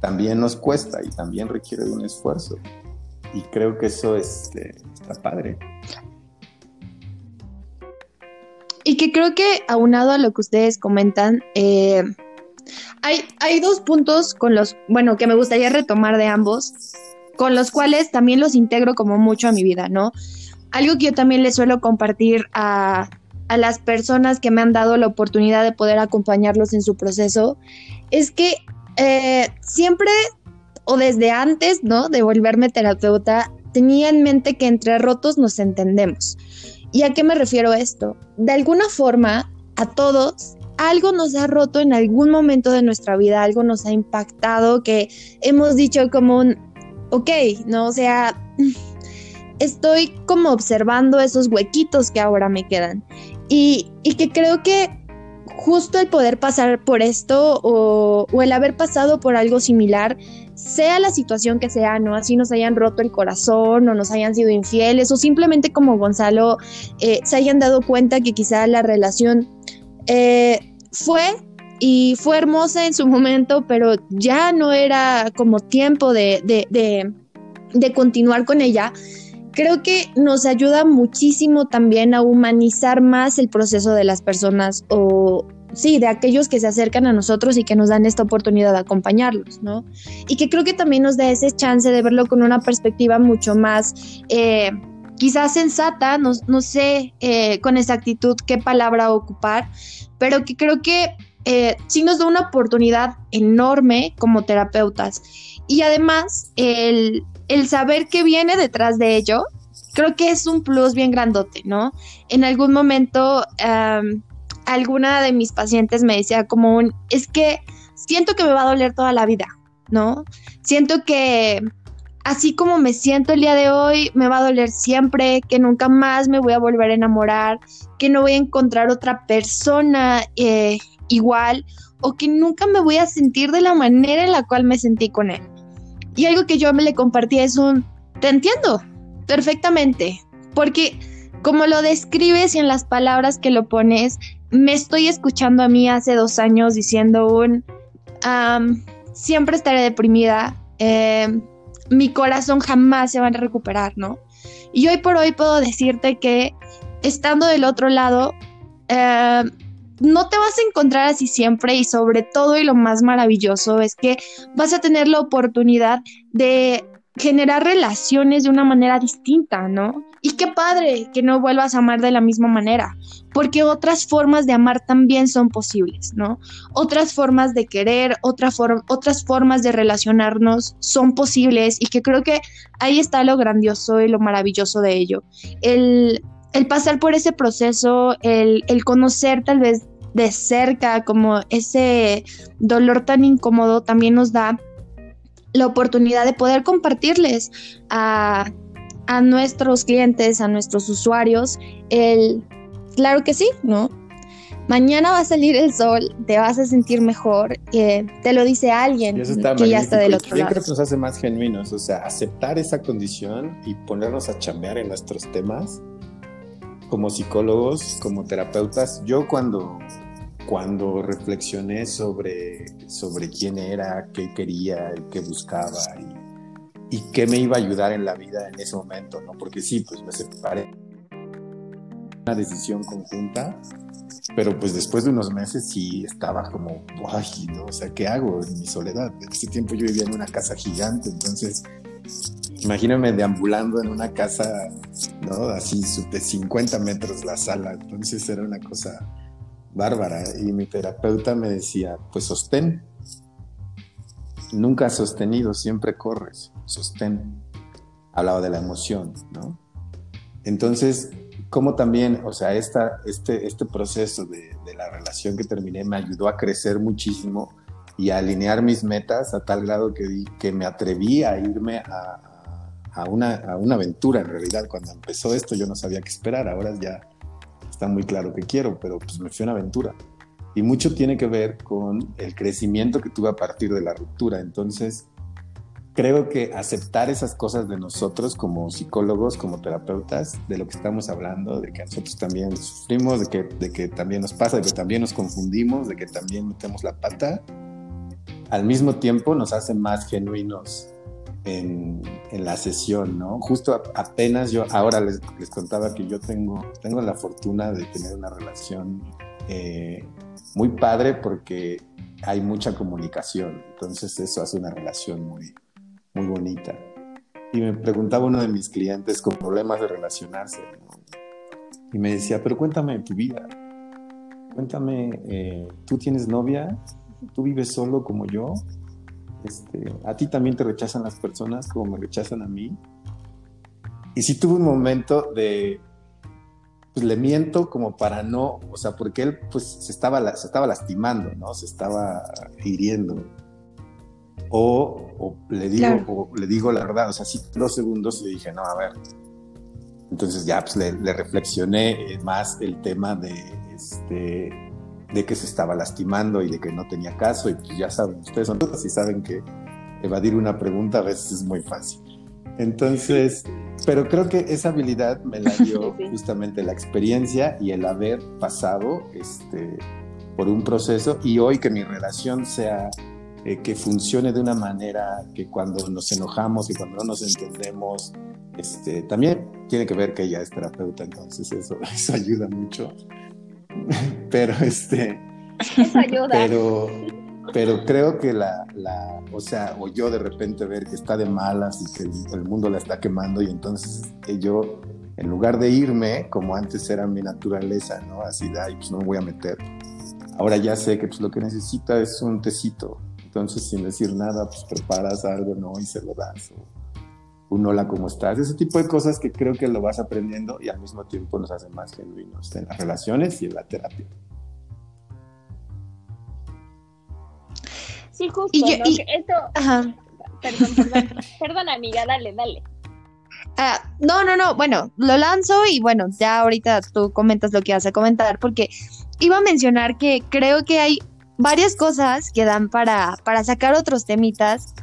también nos cuesta y también requiere de un esfuerzo. Y creo que eso es, este, está padre. Y que creo que aunado a lo que ustedes comentan, eh, hay, hay dos puntos con los, bueno, que me gustaría retomar de ambos con los cuales también los integro como mucho a mi vida, ¿no? Algo que yo también le suelo compartir a, las personas que me han dado la oportunidad de poder acompañarlos en su proceso es que eh, siempre o desde antes, ¿no? De volverme terapeuta, tenía en mente que entre rotos nos entendemos. ¿Y a qué me refiero esto? De alguna forma, a todos algo nos ha roto en algún momento de nuestra vida, algo nos ha impactado, que hemos dicho como un, ok, ¿no? O sea, estoy como observando esos huequitos que ahora me quedan. Y, que creo que justo el poder pasar por esto o, el haber pasado por algo similar, sea la situación que sea, ¿no? Así nos hayan roto el corazón o nos hayan sido infieles o simplemente como Gonzalo eh, se hayan dado cuenta que quizá la relación eh, fue y fue hermosa en su momento, pero ya no era como tiempo de, de, continuar con ella. Creo que nos ayuda muchísimo también a humanizar más el proceso de las personas o, sí, de aquellos que se acercan a nosotros y que nos dan esta oportunidad de acompañarlos, ¿no? Y que creo que también nos da ese chance de verlo con una perspectiva mucho más, eh, quizás sensata, no, no sé eh, con exactitud qué palabra ocupar, pero que creo que eh, sí nos da una oportunidad enorme como terapeutas. Y además, el, saber qué viene detrás de ello, creo que es un plus bien grandote, ¿no? En algún momento, alguna de mis pacientes me decía como un, es que siento que me va a doler toda la vida, ¿no? Siento que, así como me siento el día de hoy, me va a doler siempre, que nunca más me voy a volver a enamorar, que no voy a encontrar otra persona eh, igual o que nunca me voy a sentir de la manera en la cual me sentí con él. Y algo que yo me le compartí es un, te entiendo perfectamente, porque como lo describes y en las palabras que lo pones, me estoy escuchando a mí hace dos años diciendo un, siempre estaré deprimida, em, mi corazón jamás se va a recuperar, ¿no? Y hoy por hoy puedo decirte que estando del otro lado, em, no te vas a encontrar así siempre y sobre todo y lo más maravilloso es que vas a tener la oportunidad de generar relaciones de una manera distinta, ¿no? Y qué padre que no vuelvas a amar de la misma manera, porque otras formas de amar también son posibles, ¿no? Otras formas de querer, otra otras formas de relacionarnos son posibles y que creo que ahí está lo grandioso y lo maravilloso de ello. El, el pasar por ese proceso, el, el conocer tal vez de cerca como ese dolor tan incómodo también nos da la oportunidad de poder compartirles a, nuestros clientes, a nuestros usuarios, el, claro que sí, ¿no? Mañana va a salir el sol, te vas a sentir mejor, eh, te lo dice alguien que ya está del otro lado. Yo creo que nos hace más genuinos, o sea, aceptar esa condición y ponernos a chambear en nuestros temas como psicólogos, como terapeutas. Yo cuando cuando reflexioné sobre, sobre quién era, qué quería, qué buscaba y, y, qué me iba a ayudar en la vida en ese momento, ¿no? Porque sí, pues me separé. Una decisión conjunta, pero pues después de unos meses sí estaba como, ay, ¿no? O sea, ¿qué hago en mi soledad? En ese tiempo yo vivía en una casa gigante, entonces imagíname deambulando en una casa, ¿no? Así de 50 metros la sala, entonces era una cosa bárbara. Y mi terapeuta me decía, pues sostén. Nunca has sostenido, siempre corres, sostén. Hablaba de la emoción, ¿no? Entonces, como también, o sea, esta, este, este proceso de, la relación que terminé me ayudó a crecer muchísimo y a alinear mis metas a tal grado que, que me atreví a irme a, a, una, a una aventura en realidad. Cuando empezó esto yo no sabía qué esperar, ahora ya está muy claro que quiero, pero pues me fui una aventura. Y mucho tiene que ver con el crecimiento que tuve a partir de la ruptura. Entonces, creo que aceptar esas cosas de nosotros como psicólogos, como terapeutas, de lo que estamos hablando, de que nosotros también sufrimos, de que, de que también nos pasa, de que también nos confundimos, de que también metemos la pata, al mismo tiempo nos hace más genuinos en, la sesión, ¿no? Justo apenas yo, ahora les, les, contaba que yo tengo, tengo la fortuna de tener una relación eh, muy padre porque hay mucha comunicación, entonces eso hace una relación muy, muy bonita. Y me preguntaba uno de mis clientes con problemas de relacionarse, y me decía, pero cuéntame tu vida, cuéntame, eh, ¿tú tienes novia? ¿Tú vives solo como yo? Este, a ti también te rechazan las personas como me rechazan a mí. Y sí tuve un momento de, pues le miento como para no, o sea, porque él pues se estaba, se estaba lastimando, ¿no? Se estaba hiriendo. O, le digo, le digo la verdad, o sea, sí, dos segundos y dije, no, a ver. Entonces ya pues le, le reflexioné más el tema de, este, de que se estaba lastimando y de que no tenía caso. Y pues ya saben, ustedes son todos y saben que evadir una pregunta a veces es muy fácil. Entonces, pero creo que esa habilidad me la dio justamente la experiencia y el haber pasado este, por un proceso y hoy que mi relación sea eh, que funcione de una manera que cuando nos enojamos y cuando no nos entendemos, este, también tiene que ver que ella es terapeuta, entonces eso, eso ayuda mucho. pero este. ayuda. Pero, pero creo que la, la, o sea, o yo de repente ver que está de malas y que el, mundo la está quemando y entonces yo, en lugar de irme, como antes era mi naturaleza, ¿no? Así de, ay, pues no me voy a meter. Ahora ya sé que pues lo que necesita es un tecito. Entonces, sin decir nada, pues preparas algo, ¿no? Y se lo das. O, un hola, ¿cómo estás? Ese tipo de cosas que creo que lo vas aprendiendo y al mismo tiempo nos hacen más genuinos en las relaciones y en la terapia. Sí, justo, y esto... Perdón, perdón, perdón, amiga, dale, dale. Ah, no, no, no, bueno, lo lanzo y bueno, ya ahorita tú comentas lo que vas a comentar, porque iba a mencionar que creo que hay varias cosas que dan para, para sacar otros temitas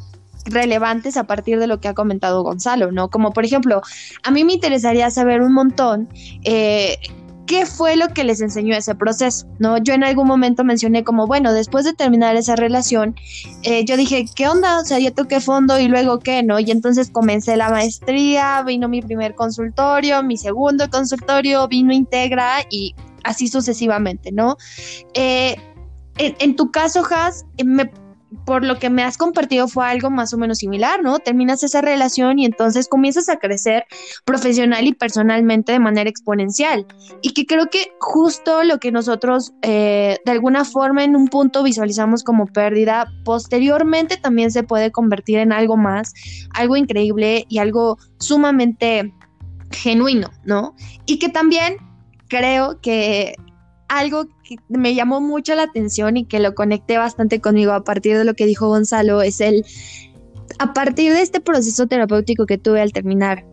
relevantes a partir de lo que ha comentado Gonzalo, ¿no? Como por ejemplo, a mí me interesaría saber un montón eh, qué fue lo que les enseñó ese proceso, ¿no? Yo en algún momento mencioné como, bueno, después de terminar esa relación, eh, yo dije, ¿qué onda? O sea, yo toqué fondo y luego qué, ¿no? Y entonces comencé la maestría, vino mi primer consultorio, mi segundo consultorio, vino Integra y así sucesivamente, ¿no? Eh, en, en, tu caso, Has, me por lo que me has compartido fue algo más o menos similar, ¿no? Terminas esa relación y entonces comienzas a crecer profesional y personalmente de manera exponencial. Y que creo que justo lo que nosotros eh, de alguna forma en un punto visualizamos como pérdida, posteriormente también se puede convertir en algo más, algo increíble y algo sumamente genuino, ¿no? Y que también creo que algo que me llamó mucho la atención y que lo conecté bastante conmigo a partir de lo que dijo Gonzalo es el, a partir de este proceso terapéutico que tuve al terminar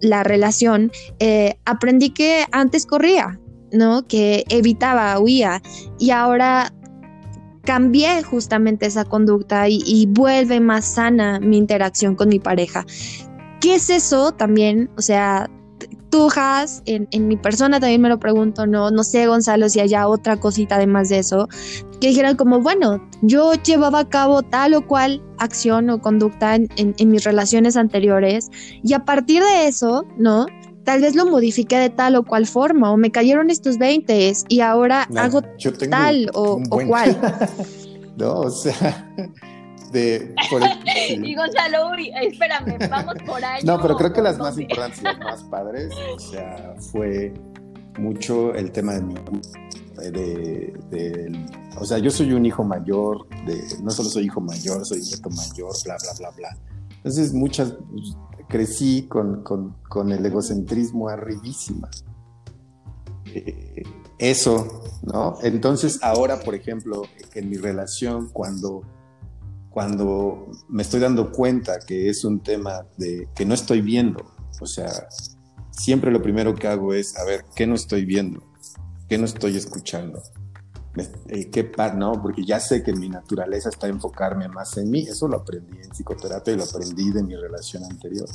la relación, eh, aprendí que antes corría, ¿no? Que evitaba, huía y ahora cambié justamente esa conducta y, y vuelve más sana mi interacción con mi pareja. ¿Qué es eso también? O sea, tú, Has, en, mi persona también me lo pregunto, no, no sé, Gonzalo, si haya otra cosita además de eso, que dijeran como, bueno, yo llevaba a cabo tal o cual acción o conducta en, mis relaciones anteriores y a partir de eso, ¿no? Tal vez lo modifiqué de tal o cual forma, o me cayeron estos 20 y ahora hago tal o, o cual. no, o sea, y Gonzalo, uy, espérame, vamos por ahí. No, pero creo que las más importantes y las más padres, o sea, fue mucho el tema de mi de, o sea, yo soy un hijo mayor, de, no solo soy hijo mayor, soy nieto mayor, bla, bla, bla, bla. Entonces, muchas, crecí con, con, con el egocentrismo arribísima. Eh, eso, ¿no? Entonces, ahora, por ejemplo, en mi relación, cuando cuando me estoy dando cuenta que es un tema de que no estoy viendo. O sea, siempre lo primero que hago es, a ver, ¿qué no estoy viendo? ¿Qué no estoy escuchando? Eh, ¿Qué par, no? Porque ya sé que mi naturaleza está enfocarme más en mí. Eso lo aprendí en psicoterapia y lo aprendí de mi relación anterior.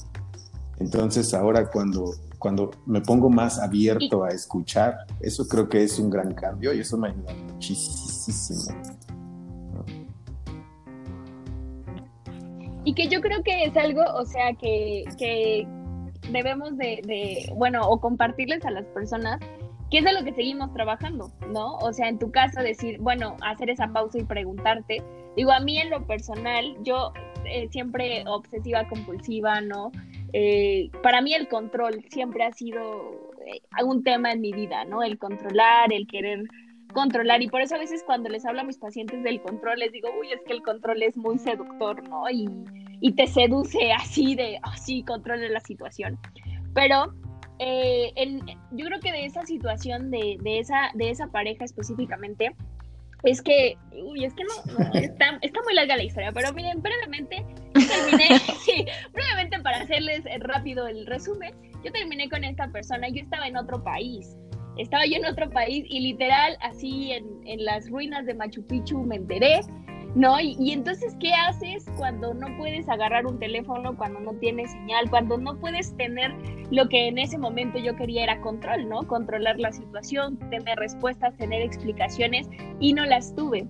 Entonces ahora cuando, cuando me pongo más abierto a escuchar, eso creo que es un gran cambio y eso me ayuda muchísimo. Y que yo creo que es algo, o sea, que, que debemos de, de, bueno, o compartirles a las personas que es de lo que seguimos trabajando, ¿no? O sea, en tu caso decir, bueno, hacer esa pausa y preguntarte. Digo, a mí en lo personal, yo eh, siempre obsesiva compulsiva, ¿no? Eh, para mí el control siempre ha sido eh, un tema en mi vida, ¿no? El controlar, el querer controlar y por eso a veces cuando les hablo a mis pacientes del control les digo, uy, es que el control es muy seductor, ¿no? Y, y te seduce así de, así, oh, controle la situación. Pero eh, yo creo que de esa situación, de, de, esa, de esa pareja específicamente, es que, uy, es que no, está, está, muy larga la historia, pero miren, brevemente, terminé, sí, brevemente para hacerles rápido el resumen, yo terminé con esta persona, yo estaba en otro país, estaba yo en otro país y literal así en, en las ruinas de Machu Picchu me enteré, ¿no? Y, entonces, ¿qué haces cuando no puedes agarrar un teléfono, cuando no tienes señal, cuando no puedes tener lo que en ese momento yo quería era control, ¿no? Controlar la situación, tener respuestas, tener explicaciones y no las tuve.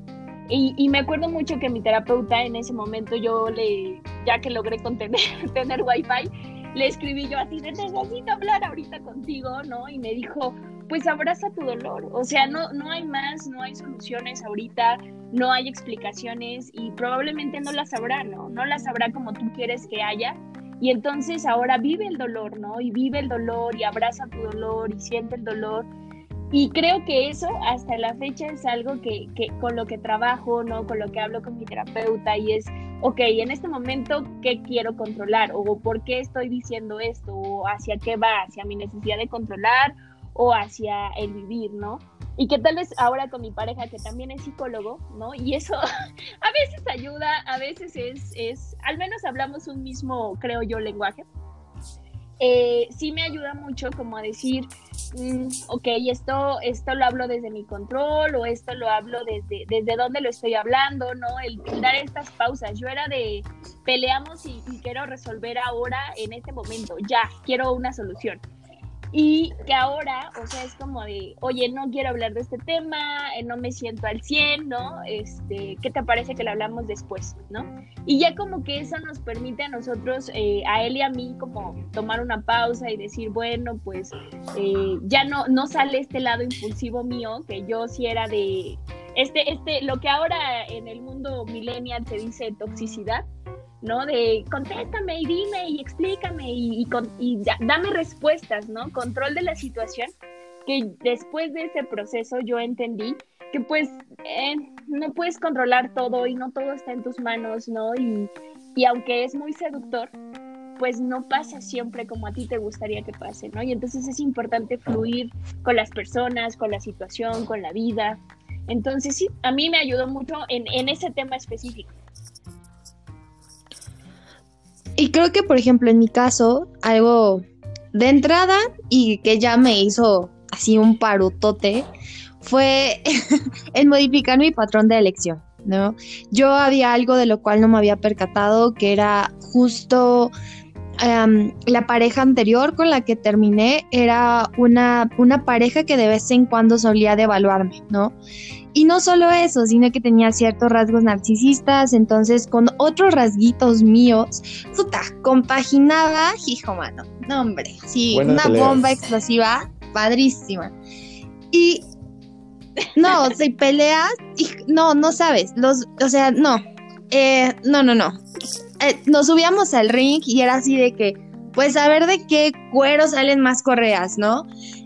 Y, y, me acuerdo mucho que mi terapeuta en ese momento yo le, ya que logré contener, tener wifi, le escribí yo así, necesito hablar ahorita contigo, ¿no? Y me dijo, pues abraza tu dolor. O sea, no, no hay más, no hay soluciones ahorita, no hay explicaciones y probablemente no las habrá, ¿no? No las habrá como tú quieres que haya. Y entonces ahora vive el dolor, ¿no? Y vive el dolor y abraza tu dolor y siente el dolor. Y creo que eso hasta la fecha es algo que, que con lo que trabajo, ¿no? Con lo que hablo con mi terapeuta y es, ok, en este momento, ¿qué quiero controlar? ¿O por qué estoy diciendo esto? ¿O hacia qué va? ¿Hacia mi necesidad de controlar? O hacia el vivir, ¿no? y que tal vez ahora con mi pareja que también es psicólogo, ¿no? Y eso a veces ayuda, a veces es, es, al menos hablamos un mismo, creo yo, lenguaje. Eh, sí me ayuda mucho como a decir, mm, ok, esto, esto lo hablo desde mi control o esto lo hablo desde, desde dónde lo estoy hablando, ¿no? El, dar estas pausas. Yo era de peleamos y quiero resolver ahora en este momento, ya, quiero una solución y que ahora, o sea, es como de, oye, no quiero hablar de este tema, eh, no me siento al 100, ¿no? Este, ¿qué te parece que lo hablamos después, ¿no? Y ya como que eso nos permite a nosotros, eh, a él y a mí, como tomar una pausa y decir, bueno, pues eh, ya no, no sale este lado impulsivo mío, que yo sí era de, este, este, lo que ahora en el mundo millennial se dice toxicidad, ¿no? De contéstame y dime y explícame y, dame respuestas, ¿no? Control de la situación, que después de ese proceso yo entendí que pues eh, no puedes controlar todo y no todo está en tus manos, ¿no? Y, y aunque es muy seductor, pues no pasa siempre como a ti te gustaría que pase, ¿no? Y entonces es importante fluir con las personas, con la situación, con la vida. Entonces sí, a mí me ayudó mucho en, en ese tema específico. Y creo que, por ejemplo, en mi caso, algo de entrada y que ya me hizo así un parutote fue el modificar mi patrón de elección, ¿no? Yo había algo de lo cual no me había percatado, que era justo em, la pareja anterior con la que terminé, era una, una pareja que de vez en cuando solía devaluarme, ¿no? Y no solo eso, sino que tenía ciertos rasgos narcisistas, entonces con otros rasguitos míos, puta, compaginaba, hijo mano, no hombre, sí, una bomba explosiva, padrísima. Y no, si peleas, y, no, no sabes, los, o sea, no, eh, no, no, no. Eh, nos subíamos al ring y era así de que, pues a ver de qué cuero salen más correas, ¿no?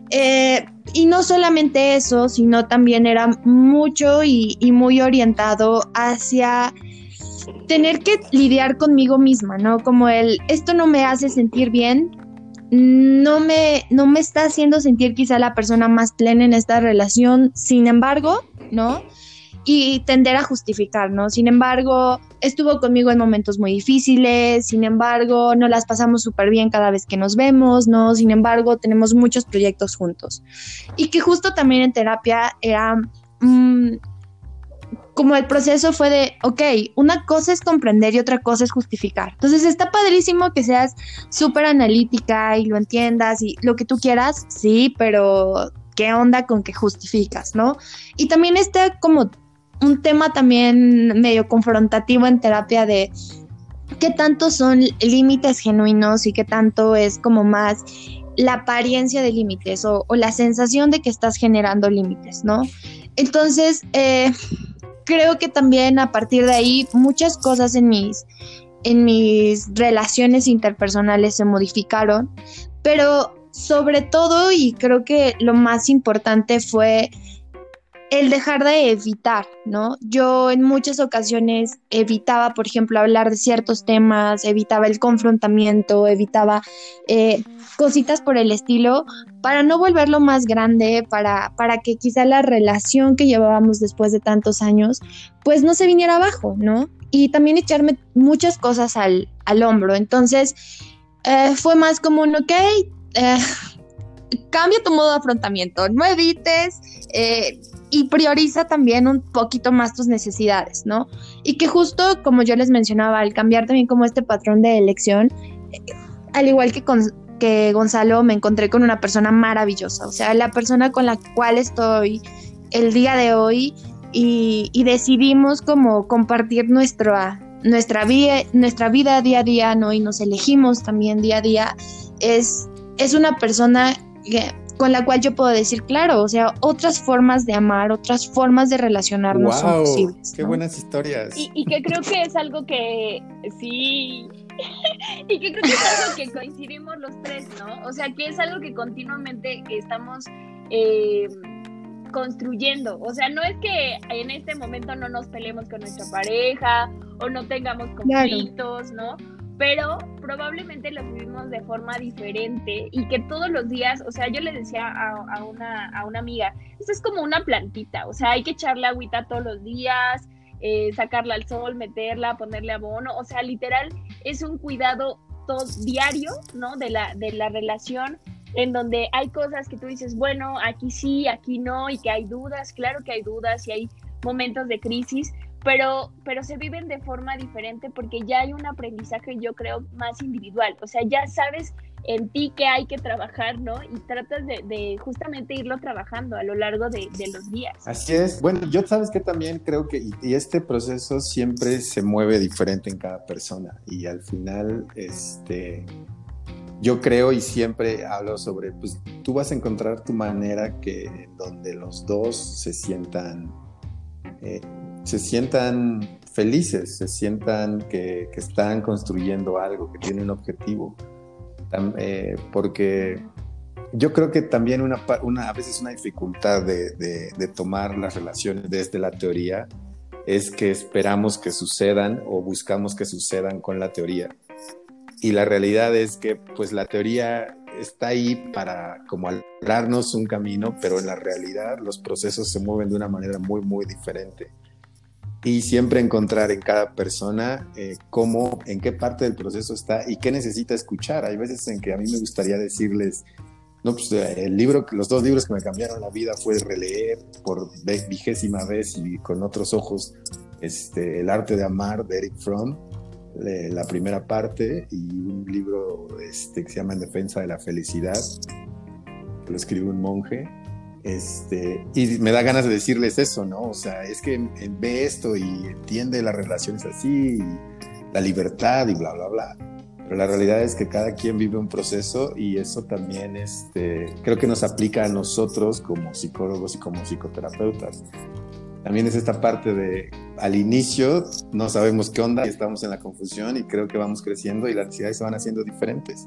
Eh, y no solamente eso, sino también era mucho y, muy orientado hacia tener que lidiar conmigo misma, ¿no? Como el, esto no me hace sentir bien, no me, no me está haciendo sentir quizá la persona más plena en esta relación, sin embargo, ¿no? Y tender a justificar, ¿no? Sin embargo, estuvo conmigo en momentos muy difíciles, sin embargo, no las pasamos súper bien cada vez que nos vemos, ¿no? Sin embargo, tenemos muchos proyectos juntos. Y que justo también en terapia era... Mm, como el proceso fue de, ok, una cosa es comprender y otra cosa es justificar. Entonces está padrísimo que seas súper analítica y lo entiendas y lo que tú quieras, sí, pero ¿qué onda con que justificas, no? Y también está como un tema también medio confrontativo en terapia de qué tanto son límites genuinos y qué tanto es como más la apariencia de límites o, la sensación de que estás generando límites, ¿no? Entonces, eh, creo que también a partir de ahí muchas cosas en mis, en mis relaciones interpersonales se modificaron, pero sobre todo, y creo que lo más importante fue el dejar de evitar, ¿no? Yo en muchas ocasiones evitaba, por ejemplo, hablar de ciertos temas, evitaba el confrontamiento, evitaba eh, cositas por el estilo, para no volverlo más grande, para, para que quizá la relación que llevábamos después de tantos años, pues no se viniera abajo, ¿no? Y también echarme muchas cosas al, al hombro. Entonces, eh, fue más como un, ok, eh, cambia tu modo de afrontamiento, no evites, eh, y prioriza también un poquito más tus necesidades, ¿no? Y que justo como yo les mencionaba, al cambiar también como este patrón de elección, eh, al igual que con que Gonzalo, me encontré con una persona maravillosa, o sea, la persona con la cual estoy el día de hoy y, decidimos como compartir nuestra, nuestra, vida, nuestra vida día a día, ¿no? Y nos elegimos también día a día, es, es una persona con la cual yo puedo decir, claro, o sea, otras formas de amar, otras formas de relacionarnos son posibles. ¡Qué buenas historias! Y, que creo que es algo que sí. y que creo que es algo que coincidimos los tres, ¿no? O sea, que es algo que continuamente estamos eh, construyendo. O sea, no es que en este momento no nos peleemos con nuestra pareja o no tengamos conflictos, ¿no? Pero probablemente lo vivimos de forma diferente y que todos los días, o sea, yo le decía a, una, a una amiga, esto es como una plantita, o sea, hay que echarle agüita todos los días, eh, sacarla al sol, meterla, ponerle abono, o sea, literal es un cuidado todo diario, ¿no? De la, de la relación en donde hay cosas que tú dices, bueno, aquí sí, aquí no, y que hay dudas, claro que hay dudas y hay momentos de crisis, pero, pero se viven de forma diferente porque ya hay un aprendizaje, yo creo, más individual. O sea, ya sabes en ti que hay que trabajar, ¿no? Y tratas de, justamente irlo trabajando a lo largo de, los días. Así es. Bueno, yo sabes que también creo que, y, este proceso siempre se mueve diferente en cada persona. Y al final, este, yo creo y siempre hablo sobre, pues tú vas a encontrar tu manera que donde los dos se sientan eh, se sientan felices, se sientan que, están construyendo algo, que tienen un objetivo. Eh, porque yo creo que también una, a veces una dificultad de, tomar las relaciones desde la teoría es que esperamos que sucedan o buscamos que sucedan con la teoría. Y la realidad es que pues la teoría está ahí para como alumbrarnos un camino, pero en la realidad los procesos se mueven de una manera muy, muy diferente y siempre encontrar en cada persona eh, cómo, en qué parte del proceso está y qué necesita escuchar. Hay veces en que a mí me gustaría decirles, no, pues eh, el libro, los dos libros que me cambiaron la vida fue releer por vigésima vez y con otros ojos este, El arte de amar de Eric Fromm, la primera parte, y un libro este, que se llama En defensa de la felicidad, que lo escribió un monje este, y me da ganas de decirles eso, ¿no? O sea, es que ve esto y entiende las relaciones así, la libertad y bla, bla, bla. Pero la realidad es que cada quien vive un proceso y eso también este, creo que nos aplica a nosotros como psicólogos y como psicoterapeutas. También es esta parte de al inicio no sabemos qué onda y estamos en la confusión y creo que vamos creciendo y las necesidades se van haciendo diferentes.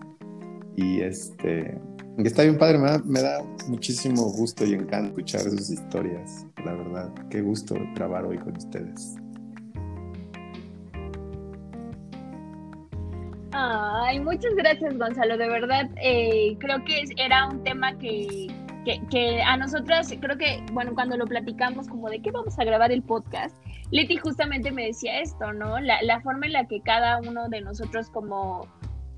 Y este, Está bien padre, me da, muchísimo gusto y encanto escuchar sus historias, la verdad. Qué gusto grabar hoy con ustedes. Ay, muchas gracias Gonzalo, de verdad eh, creo que era un tema que, que, a nosotras, creo que, bueno, cuando lo platicamos como de qué vamos a grabar el podcast, Leti justamente me decía esto, ¿no? La forma en la que cada uno de nosotros como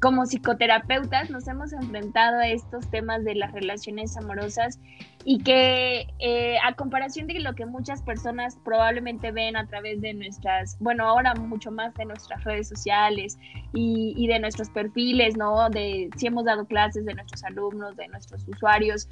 como psicoterapeutas nos hemos enfrentado a estos temas de las relaciones amorosas y que eh, a comparación de lo que muchas personas probablemente ven a través de nuestras, bueno, ahora mucho más de nuestras redes sociales y, y de nuestros perfiles, ¿no? De si hemos dado clases de nuestros alumnos, de nuestros usuarios,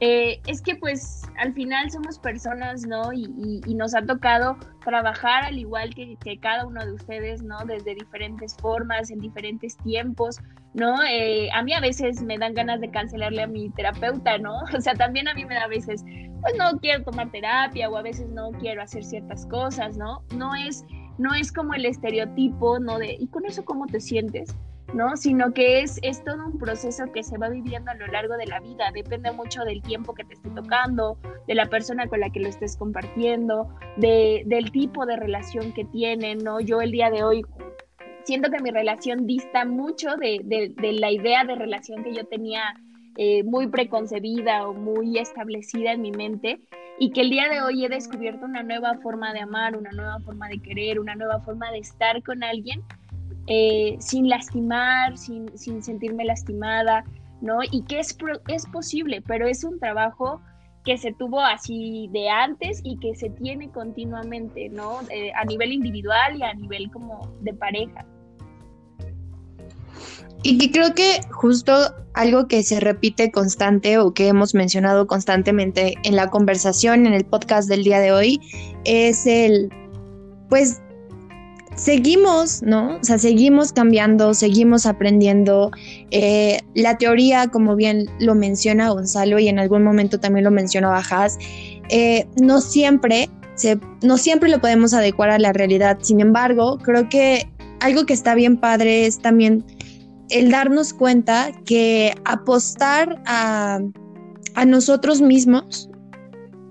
eh, es que pues al final somos personas, ¿no? Y, nos ha tocado trabajar al igual que, cada uno de ustedes, ¿no? Desde diferentes formas, en diferentes tiempos, ¿no? Eh, a mí a veces me dan ganas de cancelarle a mi terapeuta, ¿no? O sea, también a mí me da a veces, pues no quiero tomar terapia o a veces no quiero hacer ciertas cosas, ¿no? No es, no es como el estereotipo, ¿no? De, ¿y con eso cómo te sientes? ¿No? Sino que es, es todo un proceso que se va viviendo a lo largo de la vida, depende mucho del tiempo que te esté tocando, de la persona con la que lo estés compartiendo, de, del tipo de relación que tienen, ¿no? Yo el día de hoy siento que mi relación dista mucho de, de, la idea de relación que yo tenía eh, muy preconcebida o muy establecida en mi mente y que el día de hoy he descubierto una nueva forma de amar, una nueva forma de querer, una nueva forma de estar con alguien eh, sin lastimar, sin, sentirme lastimada, ¿no? Y que es, es posible, pero es un trabajo que se tuvo así de antes y que se tiene continuamente, ¿no? Eh, a nivel individual y a nivel como de pareja. Y que creo que justo algo que se repite constante o que hemos mencionado constantemente en la conversación, en el podcast del día de hoy, es el, pues, seguimos, ¿no? O sea, seguimos cambiando, seguimos aprendiendo. Eh, la teoría, como bien lo menciona Gonzalo y en algún momento también lo mencionó Haas, eh, no siempre se, no siempre lo podemos adecuar a la realidad. Sin embargo, creo que algo que está bien padre es también el darnos cuenta que apostar a nosotros mismos,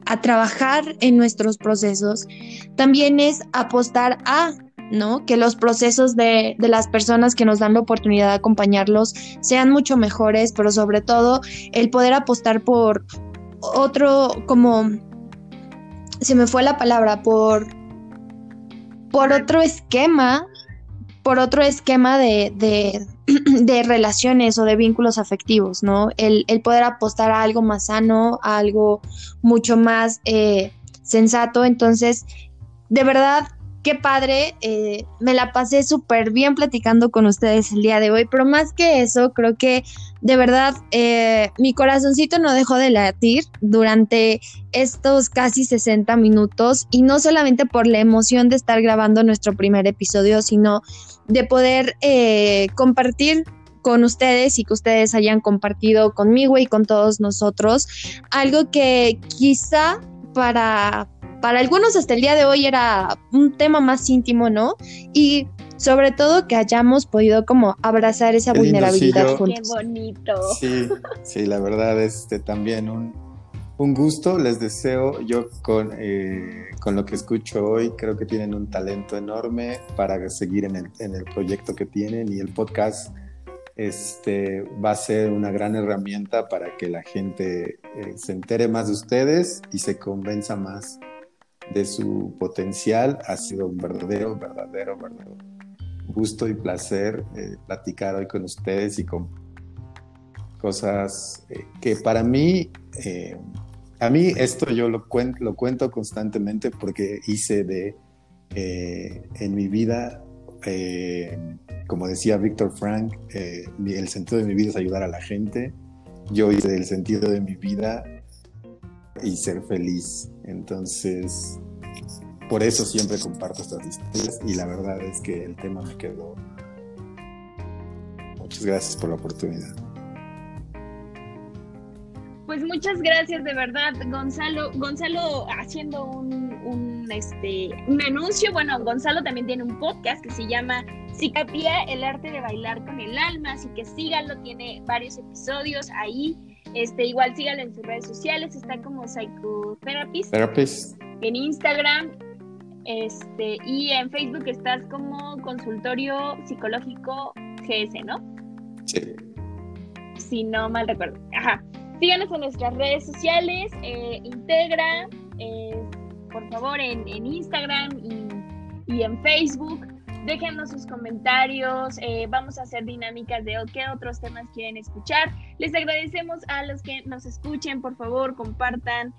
a trabajar en nuestros procesos, también es apostar a ¿no? Que los procesos de, de, las personas que nos dan la oportunidad de acompañarlos sean mucho mejores, pero sobre todo el poder apostar por otro, como, se me fue la palabra, por, por otro esquema, por otro esquema de, de, relaciones o de vínculos afectivos, ¿no? El, el, poder apostar a algo más sano, a algo mucho más eh, sensato. Entonces, de verdad, qué padre, eh, me la pasé súper bien platicando con ustedes el día de hoy, pero más que eso, creo que de verdad eh, mi corazoncito no dejó de latir durante estos casi 60 minutos y no solamente por la emoción de estar grabando nuestro primer episodio, sino de poder eh, compartir con ustedes y que ustedes hayan compartido conmigo y con todos nosotros algo que quizá para para algunos hasta el día de hoy era un tema más íntimo, ¿no? Y sobre todo que hayamos podido como abrazar esa vulnerabilidad juntos. Qué bonito. Sí, sí, la verdad, este también un, un gusto. Les deseo, yo con, eh, con lo que escucho hoy, creo que tienen un talento enorme para seguir en el, en el proyecto que tienen y el podcast este, va a ser una gran herramienta para que la gente eh, se entere más de ustedes y se convenza más de su potencial. Ha sido un verdadero, verdadero, verdadero gusto y placer eh, platicar hoy con ustedes y con cosas eh, que para mí, eh, a mí esto yo lo, cuento, lo cuento constantemente porque hice de, en mi vida, como decía Víctor Frank, el sentido de mi vida es ayudar a la gente. Yo hice el sentido de mi vida y ser feliz. Entonces, por eso siempre comparto estas historias y la verdad es que el tema me quedó. Muchas gracias por la oportunidad. Pues muchas gracias de verdad, Gonzalo. Gonzalo haciendo un, este, un anuncio. Bueno, Gonzalo también tiene un podcast que se llama Cicapía, el arte de bailar con el alma. Así que síganlo, tiene varios episodios ahí. Este, igual síganlo en sus redes sociales, está como Psychotherapist. Therapist. En Instagram este, y en Facebook estás como consultorio psicológico GS, ¿no? Sí. Si no mal recuerdo. Ajá. Síganos en nuestras redes sociales, eh, integra, eh, por favor, en, en Instagram y, y, en Facebook. Déjenos sus comentarios, eh, vamos a hacer dinámicas de qué otros temas quieren escuchar. Les agradecemos a los que nos escuchen, por favor, compartan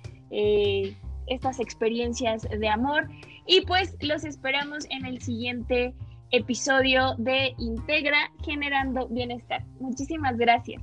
estas experiencias de amor. Y pues los esperamos en el siguiente episodio de Integra Generando Bienestar. Muchísimas gracias.